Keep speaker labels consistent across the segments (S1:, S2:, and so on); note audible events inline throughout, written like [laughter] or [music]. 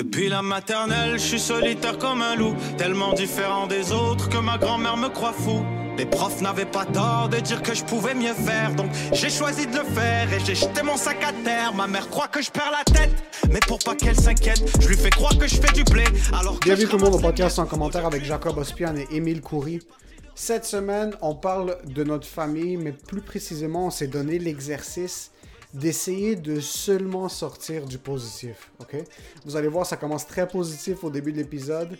S1: Depuis la maternelle, je suis solitaire comme un loup, tellement différent des autres que ma grand-mère me croit fou. Les profs n'avaient pas tort de dire que je pouvais mieux faire, donc j'ai choisi de le faire et j'ai jeté mon sac à terre. Ma mère croit que je perds la tête, mais pour pas qu'elle s'inquiète, je lui fais croire que je fais du blé. Alors que
S2: Bienvenue tout le monde au podcast en commentaire avec Jacob Ospian et Émile Coury. Cette semaine, on parle de notre famille, mais plus précisément, on s'est donné l'exercice d'essayer de seulement sortir du positif. ok? Vous allez voir, ça commence très positif au début de l'épisode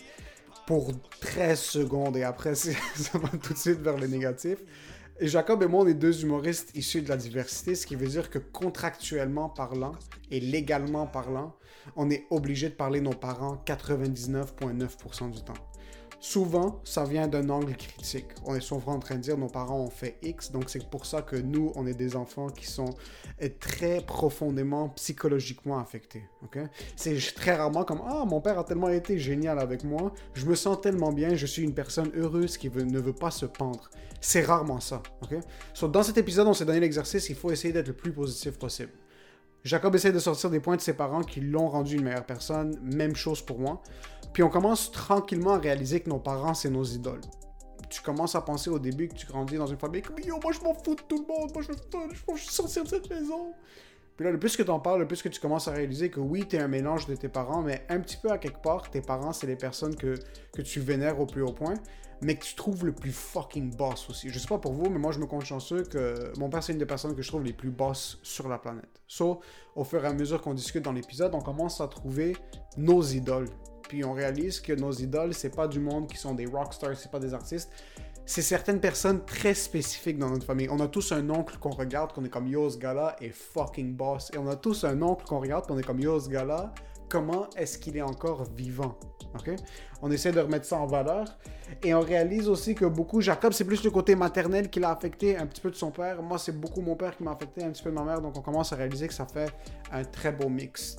S2: pour 13 secondes et après, [laughs] ça va tout de suite vers le négatif. Et Jacob et moi, on est deux humoristes issus de la diversité, ce qui veut dire que contractuellement parlant et légalement parlant, on est obligé de parler nos parents 99,9% du temps. Souvent, ça vient d'un angle critique. On est souvent en train de dire nos parents ont fait X, donc c'est pour ça que nous, on est des enfants qui sont euh, très profondément psychologiquement affectés. ok? C'est très rarement comme Ah, mon père a tellement été génial avec moi, je me sens tellement bien, je suis une personne heureuse qui ne veut pas se pendre. C'est rarement ça. ok? So, dans cet épisode, on s'est donné l'exercice il faut essayer d'être le plus positif possible. Jacob essaie de sortir des points de ses parents qui l'ont rendu une meilleure personne. Même chose pour moi. Puis on commence tranquillement à réaliser que nos parents, c'est nos idoles. Tu commences à penser au début que tu grandis dans une famille comme Yo, moi je m'en fous de tout le monde, moi je je veux juste sortir de cette maison. Puis là, le plus que tu en parles, le plus que tu commences à réaliser que oui, tu es un mélange de tes parents, mais un petit peu à quelque part, tes parents, c'est les personnes que, que tu vénères au plus haut point, mais que tu trouves le plus fucking boss aussi. Je sais pas pour vous, mais moi je me compte chanceux que mon père, c'est une des personnes que je trouve les plus boss sur la planète. So, au fur et à mesure qu'on discute dans l'épisode, on commence à trouver nos idoles. Puis on réalise que nos idoles, c'est pas du monde qui sont des rockstars, c'est pas des artistes. C'est certaines personnes très spécifiques dans notre famille. On a tous un oncle qu'on regarde, qu'on est comme yo, ce gars-là est fucking boss. Et on a tous un oncle qu'on regarde, qu'on est comme yo, ce gars-là, comment est-ce qu'il est encore vivant? On essaie de remettre ça en valeur. Et on réalise aussi que beaucoup, Jacob, c'est plus le côté maternel qui l'a affecté, un petit peu de son père. Moi, c'est beaucoup mon père qui m'a affecté, un petit peu de ma mère. Donc on commence à réaliser que ça fait un très beau mix.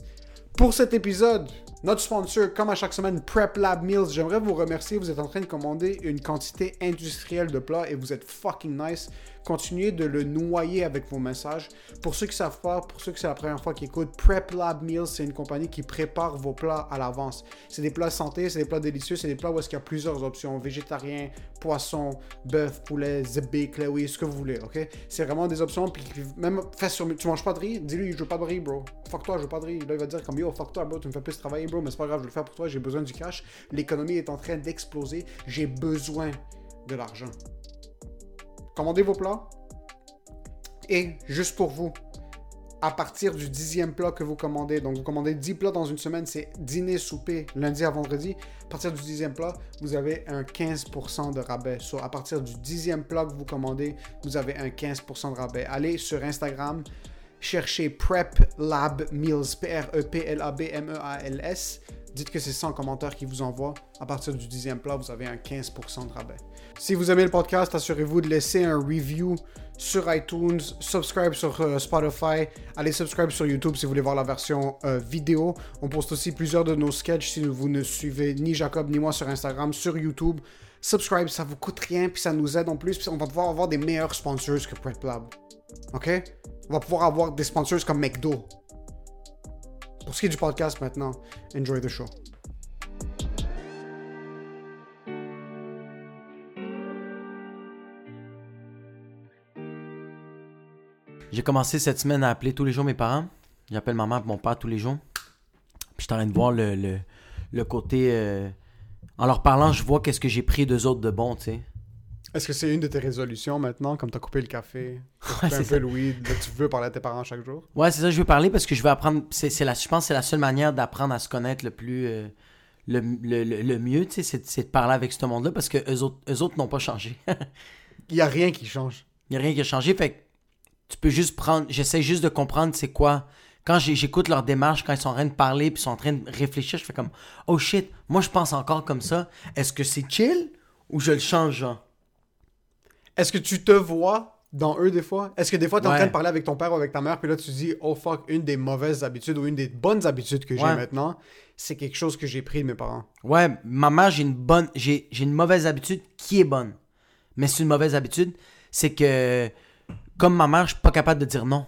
S2: Pour cet épisode, notre sponsor, comme à chaque semaine, Prep Lab Meals, j'aimerais vous remercier. Vous êtes en train de commander une quantité industrielle de plats et vous êtes fucking nice. Continuez de le noyer avec vos messages. Pour ceux qui savent pas, pour ceux que c'est la première fois qu'ils écoutent, Prep Lab Meals, c'est une compagnie qui prépare vos plats à l'avance. C'est des plats santé, c'est des plats délicieux, c'est des plats où est-ce qu'il y a plusieurs options végétarien, poisson, bœuf, poulet, zébé, oui, ce que vous voulez, ok? C'est vraiment des options. Puis même sur, tu manges pas de riz, dis-lui je veux pas de riz, bro. Fuck toi, je veux pas de riz. Là il va dire comme yo, fuck toi, bro, tu me fais plus travailler, bro, mais c'est pas grave, je vais le faire pour toi, j'ai besoin du cash. L'économie est en train d'exploser, j'ai besoin de l'argent. Commandez vos plats. Et juste pour vous, à partir du dixième plat que vous commandez, donc vous commandez 10 plats dans une semaine, c'est dîner, souper, lundi à vendredi. À partir du dixième plat, vous avez un 15% de rabais. Soit à partir du dixième plat que vous commandez, vous avez un 15% de rabais. Allez sur Instagram, cherchez Prep Lab Meals, P-R-E-P-L-A-B-M-E-A-L-S. Dites que c'est 100 commentaires qui vous envoient. À partir du dixième plat, vous avez un 15% de rabais. Si vous aimez le podcast, assurez-vous de laisser un review sur iTunes, subscribe sur euh, Spotify, allez subscribe sur YouTube si vous voulez voir la version euh, vidéo. On poste aussi plusieurs de nos sketchs si vous ne suivez ni Jacob ni moi sur Instagram, sur YouTube. Subscribe, ça vous coûte rien, puis ça nous aide en plus, puis on va pouvoir avoir des meilleurs sponsors que Prep Lab. OK? On va pouvoir avoir des sponsors comme McDo. Pour ce qui est du podcast maintenant, enjoy the show.
S3: J'ai commencé cette semaine à appeler tous les jours mes parents. J'appelle maman et mon père tous les jours. Puis je suis en train de voir le, le, le côté. euh, En leur parlant, je vois qu'est-ce que j'ai pris d'eux autres de bon, tu sais.
S2: Est-ce que c'est une de tes résolutions maintenant, comme t'as coupé le café,
S3: Ouais,
S2: un peu le weed, là, tu veux parler à tes parents chaque jour?
S3: Ouais, c'est ça, je veux parler parce que je veux apprendre. C'est, la, je pense que c'est la seule manière d'apprendre à se connaître le plus. euh, le, le, le- le mieux, tu sais, c'est, de parler avec ce monde-là parce que eux autres, eux autres n'ont pas changé.
S2: Il [laughs] y a rien qui change.
S3: Il n'y a rien qui a changé. Fait que tu peux juste prendre. J'essaie juste de comprendre c'est quoi. Quand j'écoute leur démarche, quand ils sont en train de parler puis ils sont en train de réfléchir, je fais comme Oh shit, moi je pense encore comme ça. Est-ce que c'est chill ou je le change, genre?
S2: Est-ce que tu te vois dans eux des fois? Est-ce que des fois t'es en
S3: Ouais.
S2: train de parler avec ton père ou avec ta mère, puis là tu dis, oh fuck, une des mauvaises habitudes ou une des bonnes habitudes que j'ai
S3: Ouais.
S2: maintenant, c'est quelque chose que j'ai pris de mes parents.
S3: Ouais, ma mère, j'ai une bonne. J'ai, j'ai une mauvaise habitude qui est bonne. Mais c'est une mauvaise habitude. C'est que, comme ma mère, je suis pas capable de dire non.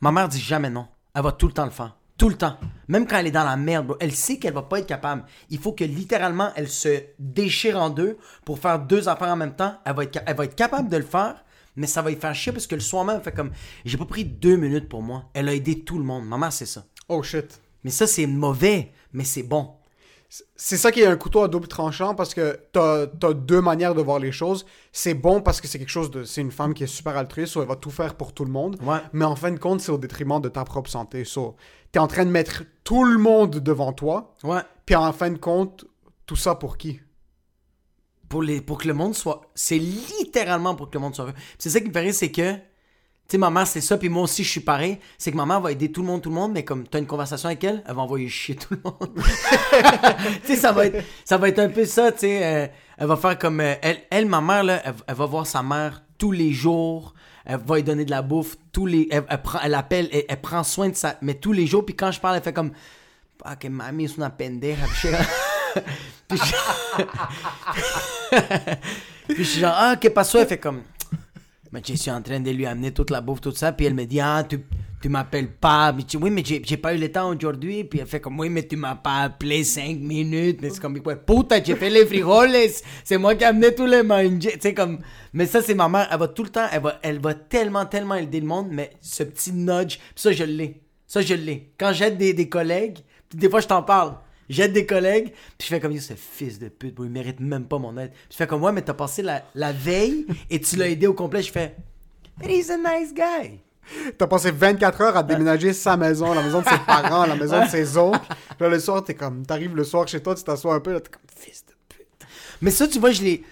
S3: Ma mère dit jamais non. Elle va tout le temps le faire. Tout le temps. Même quand elle est dans la merde, bro, elle sait qu'elle va pas être capable. Il faut que littéralement elle se déchire en deux pour faire deux affaires en même temps. Elle va être, ca- elle va être capable de le faire, mais ça va lui faire chier parce que le soir même, fait comme j'ai pas pris deux minutes pour moi. Elle a aidé tout le monde. Maman, c'est ça.
S2: Oh shit.
S3: Mais ça, c'est mauvais, mais c'est bon.
S2: C'est ça qui est un couteau à double tranchant parce que t'as as deux manières de voir les choses. C'est bon parce que c'est quelque chose de. C'est une femme qui est super altruiste, so elle va tout faire pour tout le monde.
S3: Ouais.
S2: Mais en fin de compte, c'est au détriment de ta propre santé. So, t'es en train de mettre tout le monde devant toi,
S3: Ouais.
S2: puis en fin de compte, tout ça pour qui?
S3: Pour, les, pour que le monde soit. C'est littéralement pour que le monde soit heureux. C'est ça qui me rire, c'est que. Tu sais, maman, c'est ça, puis moi aussi, je suis pareil. C'est que maman va aider tout le monde, tout le monde, mais comme t'as une conversation avec elle, elle va envoyer chier tout le monde. [laughs] tu sais, ça va être, ça va être un peu ça, tu sais. euh, elle va faire comme. euh, elle, elle, ma mère, là, elle, va voir sa mère tous les jours. Elle va lui donner de la bouffe tous les. Elle, prend, elle appelle, elle, prend soin de ça, mais tous les jours, puis quand je parle, elle fait comme. Ah, que mami es una pendeja. Puis je suis- [laughs] puis je- [laughs] puis je suis genre, ah, que pasó? Elle fait comme, mais je suis en train de lui amener toute la bouffe, tout ça. Puis elle me dit, ah, tu, tu m'appelles pas. Mais dis, oui, mais j'ai j'ai pas eu le temps aujourd'hui. Puis elle fait comme, oui, mais tu m'as pas appelé cinq minutes. Mais c'est comme, ouais, puta, j'ai fait les frijoles. C'est moi qui ai amené tous les manger. Tu comme, mais ça, c'est ma mère. Elle va tout le temps, elle va, elle va tellement, tellement aider le monde. Mais ce petit nudge, ça, je l'ai. Ça, je l'ai. Quand j'aide des, des collègues, des fois, je t'en parle. J'aide des collègues, puis je fais comme Yo, ce fils de pute, il mérite même pas mon aide. Puis je fais comme ouais, mais t'as passé la, la veille et tu l'as aidé au complet. Je fais, but he's a nice guy.
S2: T'as passé 24 heures à déménager sa maison, la maison de ses parents, la maison de ses oncles. Là, le soir, t'es comme. T'arrives le soir chez toi, tu t'assois un peu, là, t'es comme, fils de pute.
S3: Mais ça, tu vois, je l'ai.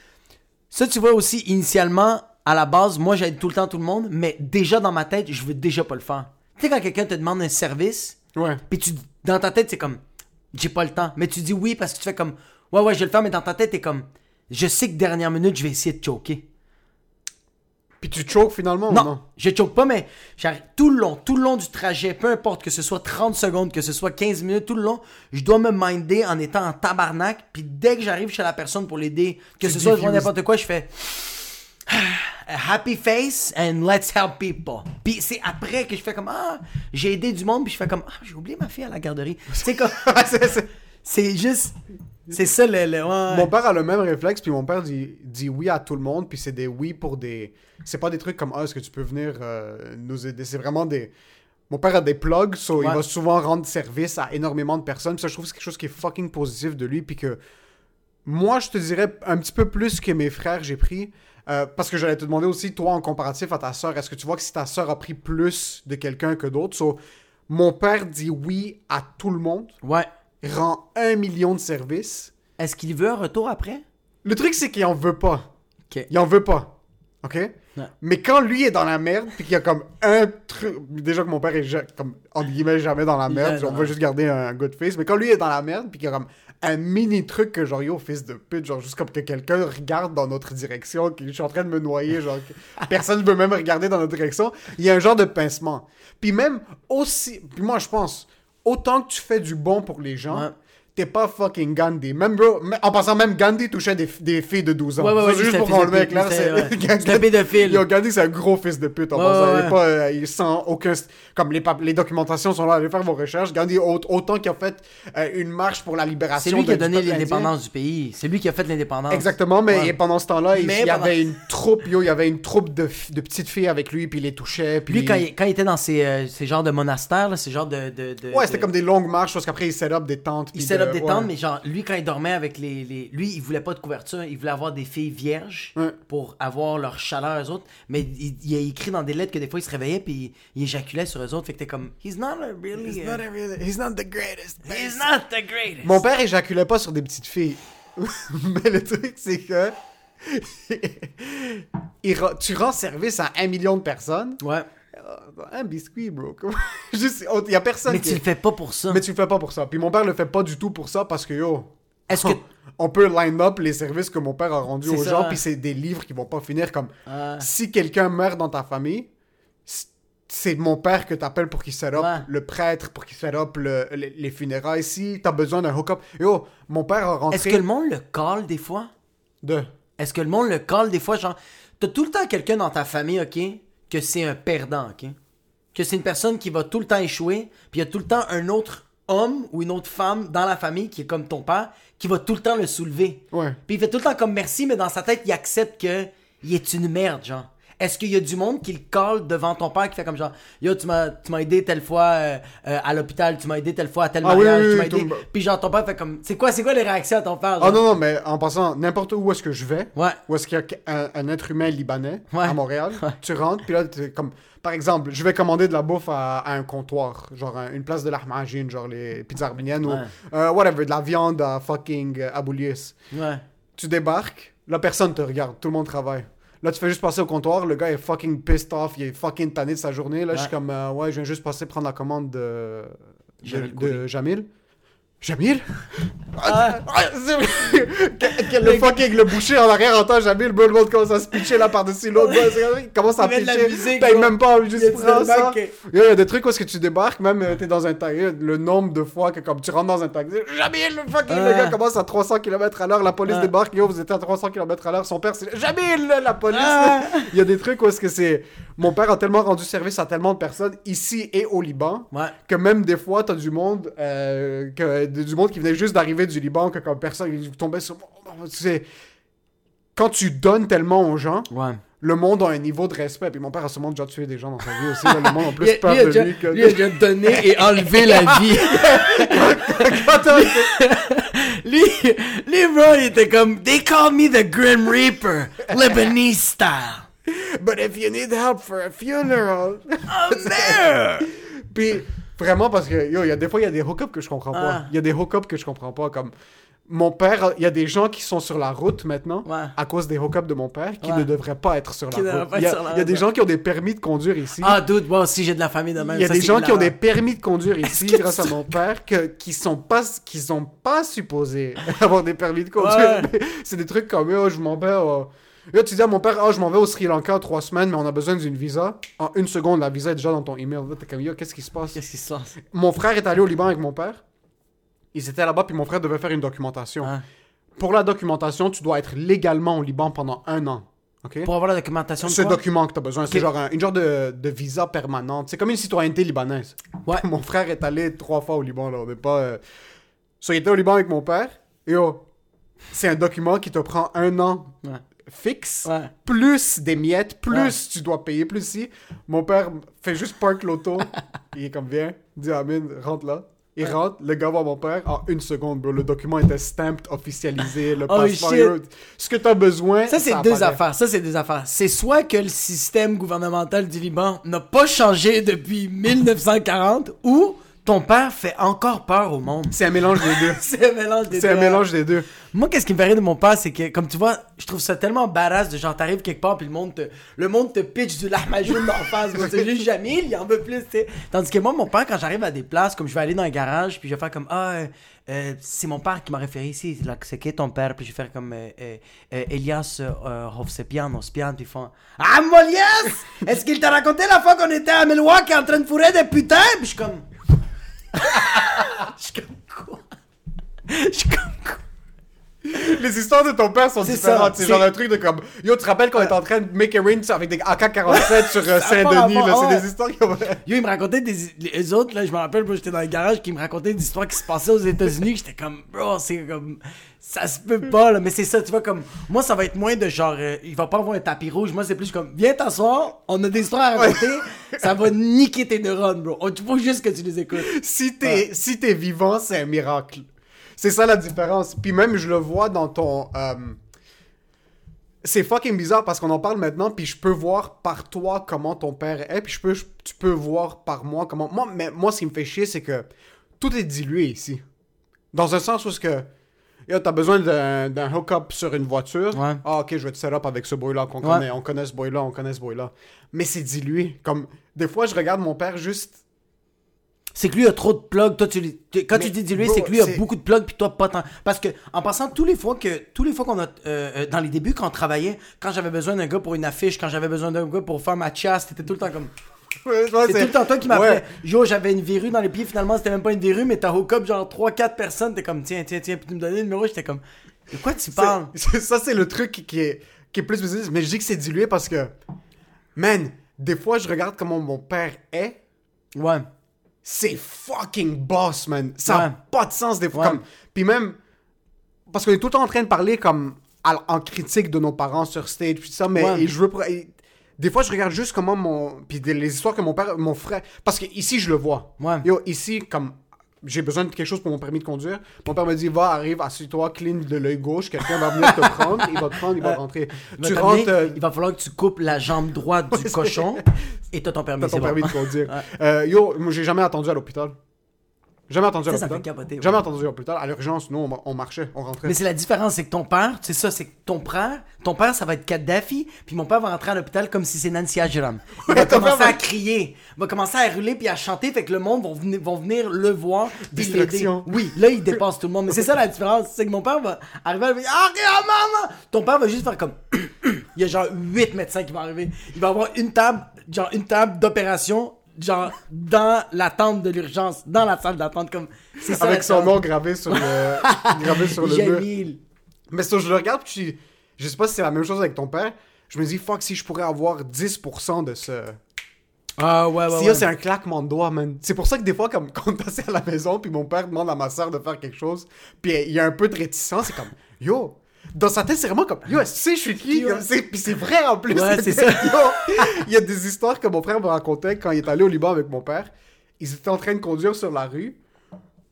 S3: Ça, tu vois aussi, initialement, à la base, moi, j'aide tout le temps tout le monde, mais déjà dans ma tête, je veux déjà pas le faire. Tu sais, quand quelqu'un te demande un service,
S2: Ouais.
S3: puis tu, dans ta tête, c'est comme, j'ai pas le temps. Mais tu dis oui parce que tu fais comme, ouais, ouais, je vais le faire, mais dans ta tête, t'es comme, je sais que dernière minute, je vais essayer de choquer.
S2: Puis tu choques finalement
S3: Non,
S2: ou non
S3: je choke pas, mais j'arrive tout le long, tout le long du trajet, peu importe que ce soit 30 secondes, que ce soit 15 minutes, tout le long, je dois me minder en étant en tabarnak. Puis dès que j'arrive chez la personne pour l'aider, que
S2: Tu
S3: ce soit devant n'importe quoi, je fais happy face and let's help people. Puis c'est après que je fais comme ah, j'ai aidé du monde, puis je fais comme ah, j'ai oublié ma fille à la garderie. [laughs] C'est comme
S2: C'est-
S3: juste c'est ça le, le- ouais.
S2: Mon père a le même réflexe, puis mon père dit, dit oui à tout le monde, puis c'est des oui pour des. C'est pas des trucs comme Ah, est-ce que tu peux venir euh, nous aider? C'est vraiment des. Mon père a des plugs, so il va souvent rendre service à énormément de personnes. Puis ça, je trouve que c'est quelque chose qui est fucking positif de lui, puis que moi, je te dirais un petit peu plus que mes frères, j'ai pris. Euh, parce que j'allais te demander aussi, toi, en comparatif à ta sœur, est-ce que tu vois que si ta sœur a pris plus de quelqu'un que d'autres? So, mon père dit oui à tout le monde,
S3: Ouais.
S2: rend un million de services.
S3: Est-ce qu'il veut un retour après?
S2: Le truc, c'est qu'il en veut pas.
S3: OK.
S2: Il en veut pas. OK?
S3: Ouais.
S2: Mais quand lui est dans la merde, puis qu'il y a comme un truc. Déjà que mon père est comme, entre guillemets, jamais dans la merde, on veut juste garder un good face. Mais quand lui est dans la merde, puis qu'il y a comme un mini truc que genre, yo, fils de pute, genre, juste comme que quelqu'un regarde dans notre direction, que je suis en train de me noyer, genre, [laughs] personne ne veut même regarder dans notre direction, il y a un genre de pincement. Puis même aussi. Puis moi, je pense, autant que tu fais du bon pour les gens.
S3: Ouais.
S2: T'es pas fucking Gandhi. Même, bro, en passant, même Gandhi touchait des, des filles de 12 ans.
S3: Ouais,
S2: juste pour qu'on le mette
S3: pute,
S2: c'est-
S3: un [laughs] pédophile.
S2: Yo, Gandhi, c'est un gros fils de pute. En passant.
S3: ouais,
S2: Il, est
S3: ouais.
S2: pas, euh, il sent aucun. Comme les, les documentations sont là, allez faire vos recherches. Gandhi, au- autant qu'il a fait euh, une marche pour la libération
S3: C'est lui qui a donné l'indépendance du pays. C'est lui qui a fait l'indépendance.
S2: Exactement, mais pendant ce temps-là, il, y
S3: pendant-
S2: avait une troupe, yo, il y avait une troupe de, de petites filles avec lui, puis il les touchait. Puis
S3: Lui, quand il, quand il était dans ces, euh, ces genres de monastères, là, ces genres de. de, de-
S2: Ouais, c'était comme des longues marches, parce qu'après, il set up des tentes.
S3: Il set
S2: de-
S3: up des
S2: ouais.
S3: mais genre, lui, quand il dormait avec les, les- Lui, il voulait pas de couverture, il voulait avoir des filles vierges
S2: Ouais.
S3: pour avoir leur chaleur, eux autres. Mais il, il a écrit dans des lettres que des fois, il se réveillait puis il, il éjaculait sur eux autres. Fait que t'es comme. He's not a really.
S2: He's
S3: uh,
S2: not, a really- he's not the greatest.
S3: he's not the greatest.
S2: Mon père éjaculait pas sur des petites filles. [laughs] Mais le truc, c'est que. [laughs] il tu rends service à un million de personnes.
S3: Ouais.
S2: Euh, Un biscuit, bro. [laughs] Juste, il y a personne
S3: Mais
S2: qui.
S3: tu le fais pas pour ça.
S2: Mais tu le fais pas pour ça. Puis mon père le fait pas du tout pour ça parce que yo.
S3: Est-ce que. [laughs]
S2: On peut line up les services que mon père a rendus aux
S3: ça.
S2: gens, puis c'est des livres qui vont pas finir comme. Si quelqu'un meurt dans ta famille, c'est mon père que t'appelles pour qu'il set up
S3: Ouais.
S2: le prêtre, pour qu'il set up le- les, les funérailles. Si t'as besoin d'un hook-up. Yo, mon père a rentré.
S3: Est-ce que le monde le call des fois?
S2: De.
S3: Est-ce que le monde le call des fois? Genre, t'as tout le temps quelqu'un dans ta famille, ok? Que c'est un perdant, ok? que c'est une personne qui va tout le temps échouer, puis il y a tout le temps un autre homme ou une autre femme dans la famille qui est comme ton père, qui va tout le temps le soulever.
S2: Ouais.
S3: Puis il fait tout le temps comme merci, mais dans sa tête, il accepte que il est une merde, genre. Est-ce qu'il y a du monde qui le colle devant ton père qui fait comme genre Yo, tu m'as, tu m'as aidé telle fois euh, euh, à l'hôpital, tu m'as aidé telle fois à tel
S2: Ah oui,
S3: mariage,
S2: oui,
S3: tu m'as aidé. Puis genre ton père fait comme C'est quoi, c'est quoi les réactions à ton père
S2: Ah
S3: genre?
S2: non, non, mais en passant, n'importe où est-ce que je vais,
S3: Ouais.
S2: où est-ce qu'il y a un, un être humain libanais
S3: Ouais.
S2: à Montréal, [laughs] tu rentres, puis là, t'es comme, par exemple, je vais commander de la bouffe à, à un comptoir, genre un- une place de l'ahmajine, genre les pizzas arméniennes, ou euh, whatever, de la viande à fucking euh, Aboulius.
S3: Ouais.
S2: Tu débarques, la personne te regarde, tout le monde travaille. Là, tu fais juste passer au comptoir, le gars est fucking pissed off, il est fucking tanné de sa journée. Là, je suis comme, euh, ouais, je viens juste passer prendre la commande de, de
S3: Jamil.
S2: Jamil?
S3: Ah.
S2: Ah, que le fucking le boucher en arrière entend Jamil, le monde commence à se pitcher là par-dessus l'autre. Il commence à pitcher.
S3: bro.
S2: même pas,
S3: a
S2: juste
S3: du
S2: prends ça. Il y a des trucs où est-ce que tu débarques, même euh, t'es dans un taxi, le nombre de fois que comme tu rentres dans un taxi, Jamil, le fucking, le
S3: Ah.
S2: gars commence à 300 km à l'heure, la police
S3: Ah.
S2: débarque, yo, vous êtes à 300 km à l'heure, son père c'est Jamil, la police.
S3: Ah.
S2: Il y a des trucs où est-ce que c'est, mon père a tellement rendu service à tellement de personnes ici et au Liban,
S3: Ouais.
S2: que même des fois, t'as du monde, euh, que, du monde qui venait juste d'arriver du Liban, que comme personne, il tombait sur. C'est. Quand tu donnes tellement aux gens,
S3: Ouais.
S2: le monde a un niveau de respect. Puis mon père a sûrement déjà tué des gens dans sa vie aussi. là, le monde a [laughs] plus peur
S3: lui a
S2: de
S3: déjà,
S2: lui que.
S3: lui a déjà donné et enlevé la [laughs] vie. [laughs] Lui, lui, bro, il était comme They call me the Grim Reaper, Lebanese style.
S2: But if you need help for a funeral.
S3: I'm there.
S2: Puis vraiment, parce que yo, il y a des fois, il y a des hookups que je comprends
S3: Ah.
S2: pas. Il y a des hookups que je comprends pas. Comme mon père, il y a des gens qui sont sur la route maintenant
S3: Ouais.
S2: à cause des hookups de mon père qui
S3: Ouais.
S2: ne devraient pas être sur
S3: Qui
S2: la route. Il y a, il y des gens qui ont des permis de conduire ici.
S3: Ah, dude, moi aussi j'ai de la famille de même.
S2: Il y a
S3: Ça,
S2: des gens qui ont des permis de conduire ici grâce à mon [laughs] père que, qui sont pas qui sont pas supposés [laughs] avoir des permis de conduire.
S3: Ouais. [laughs]
S2: C'est des trucs comme oh, je m'en vais au... Là, tu dis à mon père, oh, je m'en vais au Sri Lanka trois semaines, mais on a besoin d'une visa. En une seconde, la visa est déjà dans ton email. Là, t'es comme, yo, qu'est-ce qui se passe?
S3: Qu'est-ce qui se passe?
S2: Mon frère est allé au Liban avec mon père. Ils étaient là-bas, puis mon frère devait faire une documentation.
S3: Hein?
S2: Pour la documentation, tu dois être légalement au Liban pendant un an. OK?
S3: Pour avoir la documentation de
S2: Ce
S3: quoi?
S2: document que tu as besoin, c'est genre un, une genre de, de visa permanente. C'est comme une citoyenneté libanaise.
S3: Ouais. [laughs]
S2: Mon frère est allé trois fois au Liban, là. On n'est pas. Euh... So, il était au Liban avec mon père. Et oh, c'est un document qui te prend un an
S3: Ouais.
S2: Fixe,
S3: Ouais.
S2: plus des miettes, plus
S3: Ouais.
S2: tu dois payer, plus si. Mon père fait juste park l'auto. [laughs] il est comme, viens, dis à Amine, rentre là. Il rentre, le gars voit mon père en une seconde, bro. Le document était stamped, officialisé, le [laughs]
S3: Oh,
S2: passeport.
S3: shit.
S2: Ce que tu as besoin.
S3: Ça, c'est deux
S2: apparaît.
S3: affaires. Ça, c'est deux affaires. C'est soit que le système gouvernemental du Liban n'a pas changé depuis 1940 ou ton père fait encore peur au monde.
S2: C'est un mélange des deux. [laughs]
S3: C'est un mélange des
S2: C'est
S3: deux.
S2: un mélange des deux.
S3: Moi, qu'est-ce qui me rire de mon père, c'est que, comme tu vois, je trouve ça tellement badass de genre, t'arrives quelque part, puis le monde te, le monde te pitch du lahmajoun d'en [laughs] face. C'est juste Jamil, il en veut plus, tu sais. Tandis que moi, mon père, quand j'arrive à des places, comme je vais aller dans un garage, puis je vais faire comme, ah, euh, euh, c'est mon père qui m'a référé ici, c'est qui ton père? Puis je vais faire comme, euh, euh, Elias Hovsepian, Ospian, puis ils font, ah, Moliès! Est-ce qu'il t'a raconté la fois qu'on était à Milwaukee en train de fourrer des putains? Puis je suis comme, [laughs] je suis comme quoi? Je suis comme quoi? [laughs]
S2: Les histoires de ton père sont différentes. C'est genre un truc de comme. Yo, tu te rappelles qu'on était en train de make a ring avec des AK-47 [laughs] sur euh, Saint-Denis, là. C'est des histoires qui ont.
S3: Yo, ils me racontaient des. Les autres, là, je me rappelle, bro, j'étais dans le garage, qui me racontaient des histoires qui se passaient aux États-Unis, [laughs] j'étais comme, bro, c'est comme. Ça se peut pas, là. Mais c'est ça, tu vois, comme. Moi, ça va être moins de genre. euh, il va pas avoir un tapis rouge. Moi, c'est plus comme, viens t'asseoir, on a des histoires à raconter, ça va niquer tes neurones, bro. Il faut juste que tu les écoutes.
S2: Si t'es si t'es vivant, c'est un miracle. C'est ça la différence. Puis même, je le vois dans ton. euh, C'est fucking bizarre parce qu'on en parle maintenant, puis je peux voir par toi comment ton père est, puis je peux, je- tu peux voir par moi comment. Moi, mais moi, ce qui me fait chier, c'est que tout est dilué ici. Dans un sens où ce que. Yo, t'as besoin d'un hook-up sur une voiture.
S3: Ouais.
S2: Ah, ok, je vais te set up avec ce boy-là qu'on
S3: Ouais.
S2: connaît. On connaît ce boy-là, on connaît ce boy-là. Mais c'est dilué. Comme, des fois, je regarde mon père juste
S3: C'est que lui a trop de plugs. Toi, tu, lui- tu- quand
S2: Mais,
S3: tu dis dilué, c'est que lui a beaucoup de plugs, puis toi, pas tant. Parce que, en passant, tous les fois que, tous les fois qu'on a, euh, euh, dans les débuts, quand on travaillait, quand j'avais besoin d'un gars pour une affiche, quand j'avais besoin d'un gars pour faire ma chasse, t'étais tout le temps comme. [laughs]
S2: Ouais,
S3: C'est tout le temps toi qui m'appelais.
S2: Ouais.
S3: Yo, j'avais une verrue dans les pieds, finalement, c'était même pas une verrue, mais t'as hook up genre 3-4 personnes, t'es comme, tiens, tiens, tiens, puis tu me donnais le numéro, j'étais comme, de quoi tu parles? [laughs]
S2: Ça, c'est le truc qui- qui est, qui est plus business. Mais je dis que c'est dilué parce que, man, des fois, je regarde comment mon père est,
S3: Ouais.
S2: C'est fucking boss, man. Ça
S3: Ouais.
S2: a pas de sens des fois.
S3: Ouais.
S2: Comme... Puis même, parce qu'on est tout le temps en train de parler comme à- en critique de nos parents sur stage, puis ça, mais
S3: Ouais.
S2: et je veux. et des fois, je regarde juste comment mon. Puis des- les histoires que mon père, mon frère. Parce que ici, je le vois.
S3: Ouais.
S2: Yo, ici, comme. J'ai besoin de quelque chose pour mon permis de conduire. Mon père me dit Va, arrive, assieds-toi, clean de l'œil gauche. Quelqu'un va venir te [laughs] prendre. Il va te prendre, il va
S3: Ouais.
S2: rentrer.
S3: Il va
S2: Tu rentres. euh,
S3: Il va falloir que tu coupes la jambe droite du [laughs] cochon et t'as ton permis.
S2: T'as ton
S3: bon.
S2: permis de conduire. Euh, yo, moi, j'ai jamais attendu à l'hôpital. Jamais attendu à
S3: Ça, ça capoter, ouais.
S2: Jamais attendu à l'hôpital. À l'urgence, nous, on, on marchait, on rentrait.
S3: Mais c'est la différence, c'est que ton père, c'est ça, c'est que ton père, ton père, ça va être Kadhafi, puis mon père va rentrer à l'hôpital comme si c'est Nancy Ajram. Il va commencer à crier, il va commencer à hurler puis à chanter, fait que le monde vont venir, vont venir le voir.
S2: Distraction.
S3: Oui, là, il dépasse tout le monde. Mais c'est ça la différence, c'est que mon père va arriver, il va dire Ah, regarde, maman! Ton père va juste faire comme. [clears throat] il y a genre 8 médecins qui vont arriver. Il va avoir une table, genre une table d'opération, genre dans la tente de l'urgence, dans la salle d'attente, comme. C'est ça
S2: Avec son nom gravé sur le, [laughs] gravé sur le mur. Mais ça, je le regarde, puis je, je sais pas si c'est la même chose avec ton père. Je me dis, fuck, si je pourrais avoir 10% de ce.
S3: Ah ouais, ouais.
S2: si
S3: ouais.
S2: c'est un claquement de doigts, man. C'est pour ça que des fois, comme [laughs] quand on est assis à la maison, puis mon père demande à ma soeur de faire quelque chose, puis il y a un peu de réticence, c'est comme, yo. Dans sa tête, c'est vraiment comme, yo, sais, je suis qui? C'est- Puis c'est vrai en plus.
S3: Ouais, [laughs] c'est ça.
S2: Yo, il y a des histoires que mon frère me racontait quand il est allé au Liban avec mon père. Ils étaient en train de conduire sur la rue.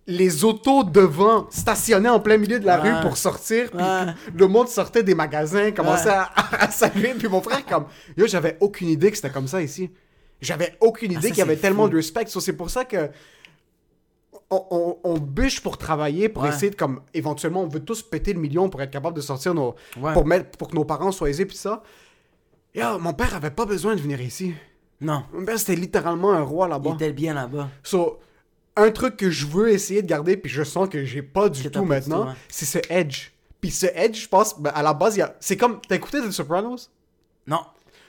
S2: Les autos devant stationnaient en plein milieu de la
S3: Ouais.
S2: rue pour sortir. Puis
S3: Ouais.
S2: le monde sortait des magasins, commençait à, [laughs] à saluer. Puis mon frère, comme, yo, j'avais aucune idée que c'était comme ça ici. J'avais aucune idée
S3: Ah, ça,
S2: qu'il y avait
S3: c'est
S2: tellement de respect. So, c'est pour ça que on, on, on bûche pour travailler, pour
S3: Ouais.
S2: essayer de, comme, éventuellement, on veut tous péter le million pour être capable de sortir nos,
S3: Ouais.
S2: pour mettre, pour que nos parents soient aisés, puis ça. Yo, mon père avait pas besoin de venir ici.
S3: Non,
S2: Mon père, c'était littéralement un roi
S3: il
S2: là-bas.
S3: était bien là-bas.
S2: So, un truc que je veux essayer de garder, puis je sens que j'ai pas du tout maintenant, c'est ce edge. Puis ce edge, je pense, ben, à la base, il a... c'est comme. T'as écouté The Sopranos?
S3: Non.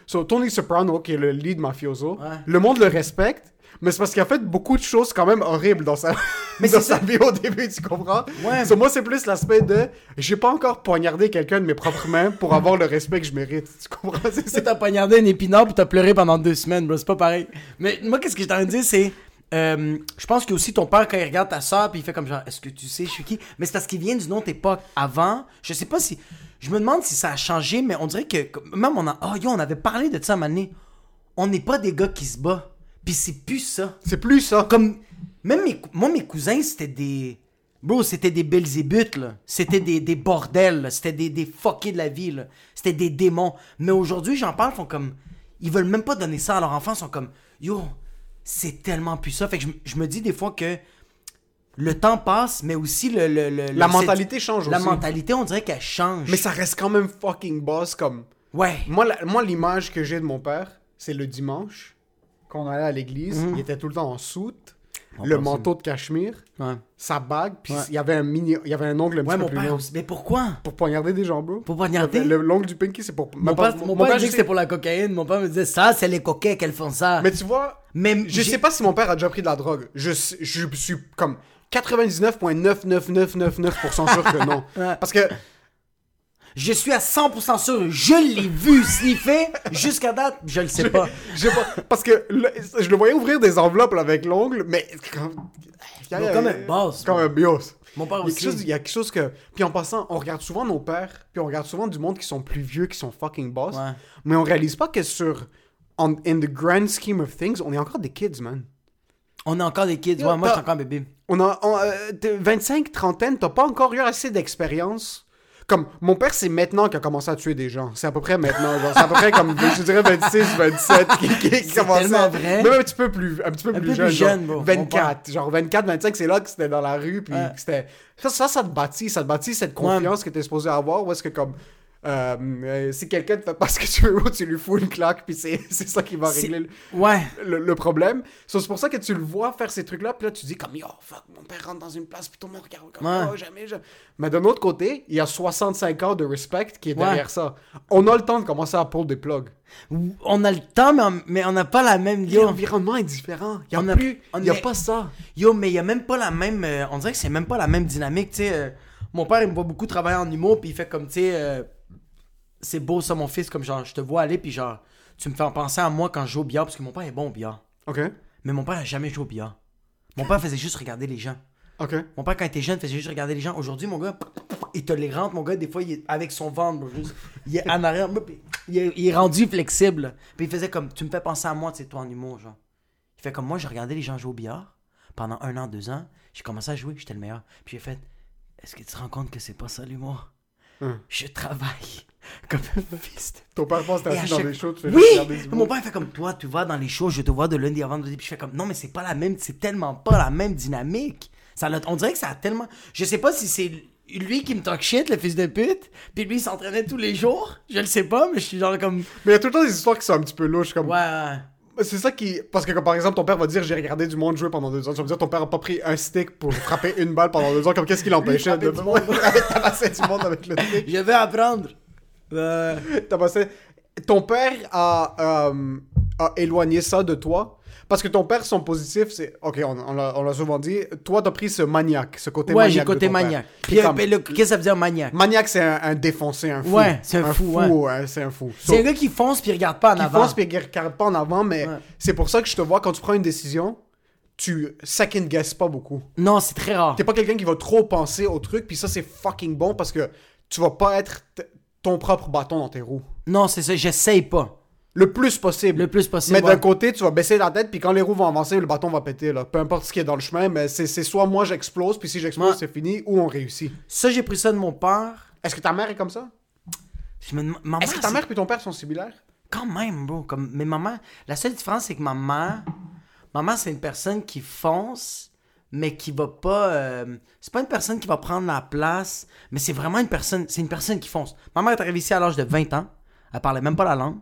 S2: So, Tony Soprano, qui est le lead mafioso,
S3: Ouais.
S2: le monde le respecte, mais c'est parce qu'il a fait beaucoup de choses quand même horribles dans sa, [laughs]
S3: Mais
S2: dans sa vie au début, tu comprends?
S3: Ouais.
S2: So, moi, c'est plus l'aspect de j'ai pas encore poignardé quelqu'un de mes propres mains pour [laughs] avoir le respect que je mérite. Tu comprends? C'est-
S3: t'as poignardé un épinard puis t'as pleuré pendant deux semaines, bro. C'est pas pareil. Mais moi, qu'est-ce que j'étais en train de dire, c'est. euh, je pense que aussi ton père, quand il regarde ta soeur, puis il fait comme genre, est-ce que tu sais, je suis qui? Mais c'est parce qu'il vient d'une autre époque. Avant, je sais pas si. Je me demande si ça a changé, mais on dirait que. Même on a. Oh, yo, on avait parlé de ça à. On n'est pas des gars qui se battent. Puis c'est plus ça.
S2: C'est plus ça.
S3: Comme. Même mes, moi, mes cousins, c'était des. Bro, c'était des belzébuth, là. C'était des, des bordels, là. C'était des, des fuckés de la vie, là. C'était des démons. Mais aujourd'hui, j'en parle, font comme. Ils veulent même pas donner ça à leurs enfants, ils sont comme. Yo, c'est tellement plus ça. Fait que je, je me dis des fois que. Le temps passe, mais aussi le. le- le-
S2: La
S3: le-
S2: mentalité change
S3: La
S2: aussi.
S3: mentalité, on dirait qu'elle change.
S2: Mais ça reste quand même fucking boss comme.
S3: Ouais.
S2: Moi, la- moi l'image que j'ai de mon père, c'est le dimanche, quand on allait à l'église,
S3: Mhm.
S2: il était tout le temps en soute, le manteau de cachemire,
S3: Ouais.
S2: sa bague, puis
S3: Ouais.
S2: il y avait un mini, il y avait un ongle un
S3: Ouais,
S2: petit
S3: mon
S2: peu plus
S3: père
S2: long.
S3: Mais pourquoi?
S2: Pour poignarder des gens, bro.
S3: Pour poignarder?
S2: Le, le- l'ongle du pinky, c'est pour.
S3: Mon père, mon père dit que c'était pour la cocaïne. Mon père me disait ça, c'est les coquets qu'elles font ça.
S2: Mais tu vois,
S3: Mais
S2: je
S3: j'ai-
S2: sais pas si mon père a déjà pris de la drogue. Je, je suis comme 99,99999% sûr que non. [laughs] Parce que
S3: Je suis à 100% sûr, je l'ai vu sniffer jusqu'à date, je le sais pas.
S2: Je parce que le- je le voyais ouvrir des enveloppes là, avec l'ongle, mais. Comme,
S3: comme un boss,
S2: Comme un bios.
S3: Mon père
S2: Il y, a
S3: aussi.
S2: quelque chose, il y a quelque chose que. Puis en passant, on regarde souvent nos pères, puis on regarde souvent du monde qui sont plus vieux, qui sont fucking boss.
S3: Ouais.
S2: Mais on réalise pas que sur. on- in the grand scheme of things, on est encore des kids, man.
S3: On est encore des kids. Ouais, moi, je suis encore un bébé.
S2: On a. on, euh, t'es 25, trentaine, t'as pas encore eu assez d'expérience. Comme, mon père, c'est maintenant qu'il a commencé à tuer des gens. C'est à peu près maintenant. Genre, c'est à peu près comme, je dirais 26, 27 qui, qui,
S3: C'est tellement
S2: à...
S3: vrai.
S2: Même un petit peu plus, un petit peu
S3: Un
S2: plus
S3: peu
S2: jeune.
S3: plus
S2: genre
S3: jeune, bro.
S2: 24. Genre 24, 25, c'est là que c'était dans la rue. Puis
S3: Ouais.
S2: c'était... Ça, ça, ça te bâtit. Ça te bâtit cette confiance que t'es supposé avoir. Ou est-ce que comme... euh, euh, si quelqu'un te fait pas ce que tu veux, [laughs] tu lui fous une claque, puis c'est [laughs] ça qui va régler le,
S3: Ouais.
S2: le, le problème. So, c'est pour ça que tu le vois faire ces trucs-là, puis là, tu dis comme, yo, fuck, mon père rentre dans une place, puis tout le monde regarde comme,
S3: Ouais.
S2: oh, jamais, jamais. Mais d'un autre côté, il y a 65 ans de respect qui est
S3: Ouais.
S2: derrière ça. On a le temps de commencer à pull des plugs.
S3: On a le temps, mais on- n'a pas la même. Yo,
S2: L'environnement est différent. Il y a
S3: On
S2: plus, il y a pas ça.
S3: Yo, mais il y a même pas la même. euh, on dirait que c'est même pas la même dynamique, tu sais. euh, mon père, il me voit beaucoup travailler en humour, puis il fait comme, tu sais, c'est beau ça, mon fils, comme genre, je te vois aller, puis genre, tu me fais penser à moi quand je joue au billard, parce que mon père est bon au billard.
S2: OK.
S3: Mais mon père a jamais joué au billard. Mon père faisait juste regarder les gens.
S2: Ok.
S3: Mon père, quand il était jeune, faisait juste regarder les gens. Aujourd'hui, mon gars, il te les rentre, mon gars. Des fois, il est avec son ventre, juste- il est en arrière. Il est, il est rendu flexible. Puis il faisait comme, tu me fais penser à moi, tu sais, toi en humour, genre. Il fait comme moi, j'ai regardé les gens jouer au billard pendant un an, deux ans. J'ai commencé à jouer, j'étais le meilleur. Puis j'ai fait, est-ce que tu te rends compte que c'est pas ça l'humour?
S2: Hum.
S3: Je travaille [laughs] comme un fils
S2: Ton père pense t'es assis dans
S3: chaque-
S2: des shows, tu fais
S3: Oui! Mon père fait comme toi, tu vas dans les shows, je te vois de lundi à vendredi, puis je fais comme non, mais c'est pas la même, c'est tellement pas la même dynamique. Ça on dirait que ça a tellement. Je sais pas si c'est lui qui me talk shit, le fils de pute, puis lui il s'entraînait tous les jours. Je le sais pas, mais je suis genre comme.
S2: Mais il y a tout le temps des histoires qui sont un petit peu louches. Comme...
S3: Ouais, ouais.
S2: C'est ça qui. Parce que, comme, par exemple, ton père va dire J'ai regardé du monde jouer pendant deux ans. Tu vas me dire Ton père a pas pris un stick pour frapper une balle pendant deux ans. Comme qu'est-ce qui l'empêchait de.
S3: frapper du monde. [laughs]
S2: tabasser du monde avec le stick.
S3: Je vais apprendre. Euh,
S2: Tabasser. Ton père a, euh, a éloigné ça de toi? Parce que ton père, son positif, c'est. Ok, on, on l'a souvent dit. Toi, t'as pris ce maniaque, ce côté
S3: ouais,
S2: maniaque.
S3: j'ai
S2: de
S3: côté
S2: ton
S3: maniaque.
S2: Qui comme-
S3: qu'est-ce que ça veut dire maniaque?
S2: Maniaque, c'est un, un défoncé, un fou.
S3: Ouais, c'est un fou,
S2: ouais, c'est un fou.
S3: C'est un gars qui fonce puis regarde pas en
S2: qui
S3: avant.
S2: fonce puis qui regarde pas en avant, mais
S3: Ouais.
S2: c'est pour ça que je te vois quand tu prends une décision, tu second guess pas beaucoup.
S3: Non, c'est très rare.
S2: T'es pas quelqu'un qui va trop penser au truc, puis ça c'est fucking bon parce que tu vas pas être ton propre bâton dans tes roues.
S3: Non, c'est ça, j'essaye pas.
S2: Le plus possible.
S3: Le plus possible.
S2: mais d'un
S3: ouais.
S2: côté, tu vas baisser la tête, puis quand les roues vont avancer, le bâton va péter. Là. Peu importe ce qui est dans le chemin, mais c'est soit moi j'explose, puis si j'explose,
S3: Ouais.
S2: c'est fini, ou on réussit.
S3: Ça, j'ai pris ça de mon père.
S2: Est-ce que ta mère est comme ça?
S3: Je me
S2: Est-ce que ta mère et ton père sont similaires?
S3: Quand même, bro. Comme, mais maman, la seule différence, c'est que ma mère, maman, c'est une personne qui fonce, mais qui va pas. euh, c'est pas une personne qui va prendre la place, mais c'est vraiment une personne. C'est une personne qui fonce. Ma mère est arrivée ici à l'âge de 20 ans. Elle parlait même pas la langue.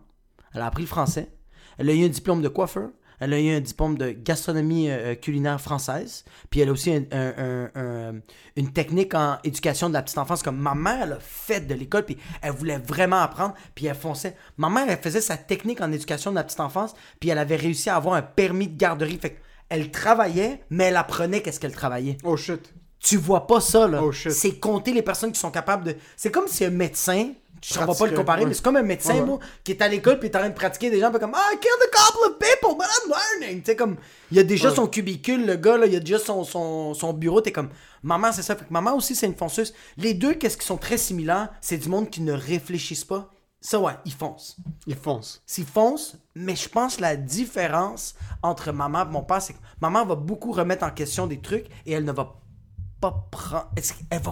S3: Elle a appris le français. Elle a eu un diplôme de coiffeur. Elle a eu un diplôme de gastronomie euh, culinaire française. Puis elle a aussi un- un- un- un- une technique en éducation de la petite enfance. Comme ma mère, elle a fait de l'école, puis elle voulait vraiment apprendre, puis elle fonçait. Ma mère, elle faisait sa technique en éducation de la petite enfance, puis elle avait réussi à avoir un permis de garderie. Fait elle travaillait, mais elle apprenait qu'est-ce qu'elle travaillait.
S2: Oh shit.
S3: Tu vois pas ça, là.
S2: Oh, shit.
S3: c'est compter les personnes qui sont capables de. C'est comme si un médecin. Je ne va pas le comparer,
S2: ouais.
S3: mais c'est comme un médecin,
S2: Ouais,
S3: qui est à l'école puis est en train de pratiquer des gens, puis comme I killed a couple of people, but I'm learning. Tu sais, comme, il a déjà son cubicule, le gars, là, il a déjà son, son, son bureau, t'es comme, maman, c'est ça. Fait que maman aussi, c'est une fonceuse. Les deux, qu'est-ce qui sont très similaires, c'est du monde qui ne réfléchissent pas. Ça, ouais, ils foncent.
S2: Il fonce.
S3: S'ils foncent, mais je pense la différence entre maman et mon père, c'est que maman va beaucoup remettre en question des trucs et elle ne va pas prendre. est-ce qu'elle va.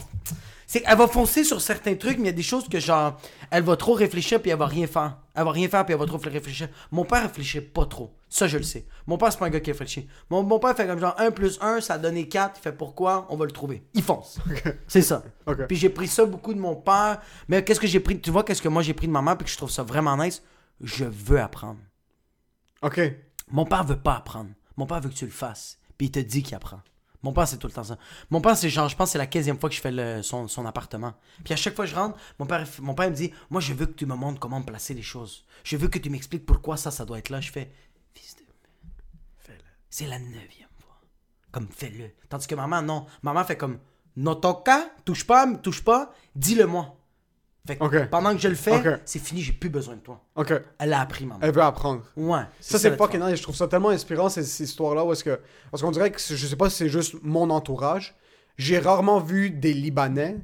S3: C'est qu'elle va foncer sur certains trucs, mais il y a des choses que genre. Elle va trop réfléchir puis elle va rien faire. Elle va rien faire puis elle va trop réfléchir. Mon père réfléchit pas trop. Ça, je le sais. Mon père, c'est pas un gars qui réfléchit. Mon, mon père fait comme genre 1 plus 1, ça a donné 4. Il fait pourquoi? On va le trouver. Il fonce. [laughs] C'est ça. Puis j'ai pris ça beaucoup de mon père. Mais qu'est-ce que j'ai pris? Tu vois, qu'est-ce que moi j'ai pris de ma mère puis que je trouve ça vraiment nice? Je veux apprendre.
S2: Ok.
S3: Mon père veut pas apprendre. Mon père veut que tu le fasses. Puis il te dit qu'il apprend. Mon père, c'est tout le temps ça. Mon père, c'est genre, je pense que c'est la 15e fois que je fais le- son, son appartement. Puis à chaque fois que je rentre, mon père, mon père me dit Moi, je veux que tu me montres comment me placer les choses. Je veux que tu m'expliques pourquoi ça, ça doit être là. Je fais Fils de.
S2: Fais-le.
S3: C'est la neuvième fois. Comme fais-le. Tandis que maman, non. Maman fait comme No toca, touche pas, touche pas, dis-le-moi. Fait que
S2: Ok.
S3: pendant que je le fais, c'est fini, j'ai plus besoin de toi. Elle a appris, maman.
S2: Elle veut apprendre.
S3: Ouais.
S2: Ça, c'est fucking nice. Je trouve ça tellement inspirant, ces, ces histoires-là, est-ce que... Parce qu'on dirait que, je sais pas si c'est juste mon entourage, j'ai rarement vu des Libanais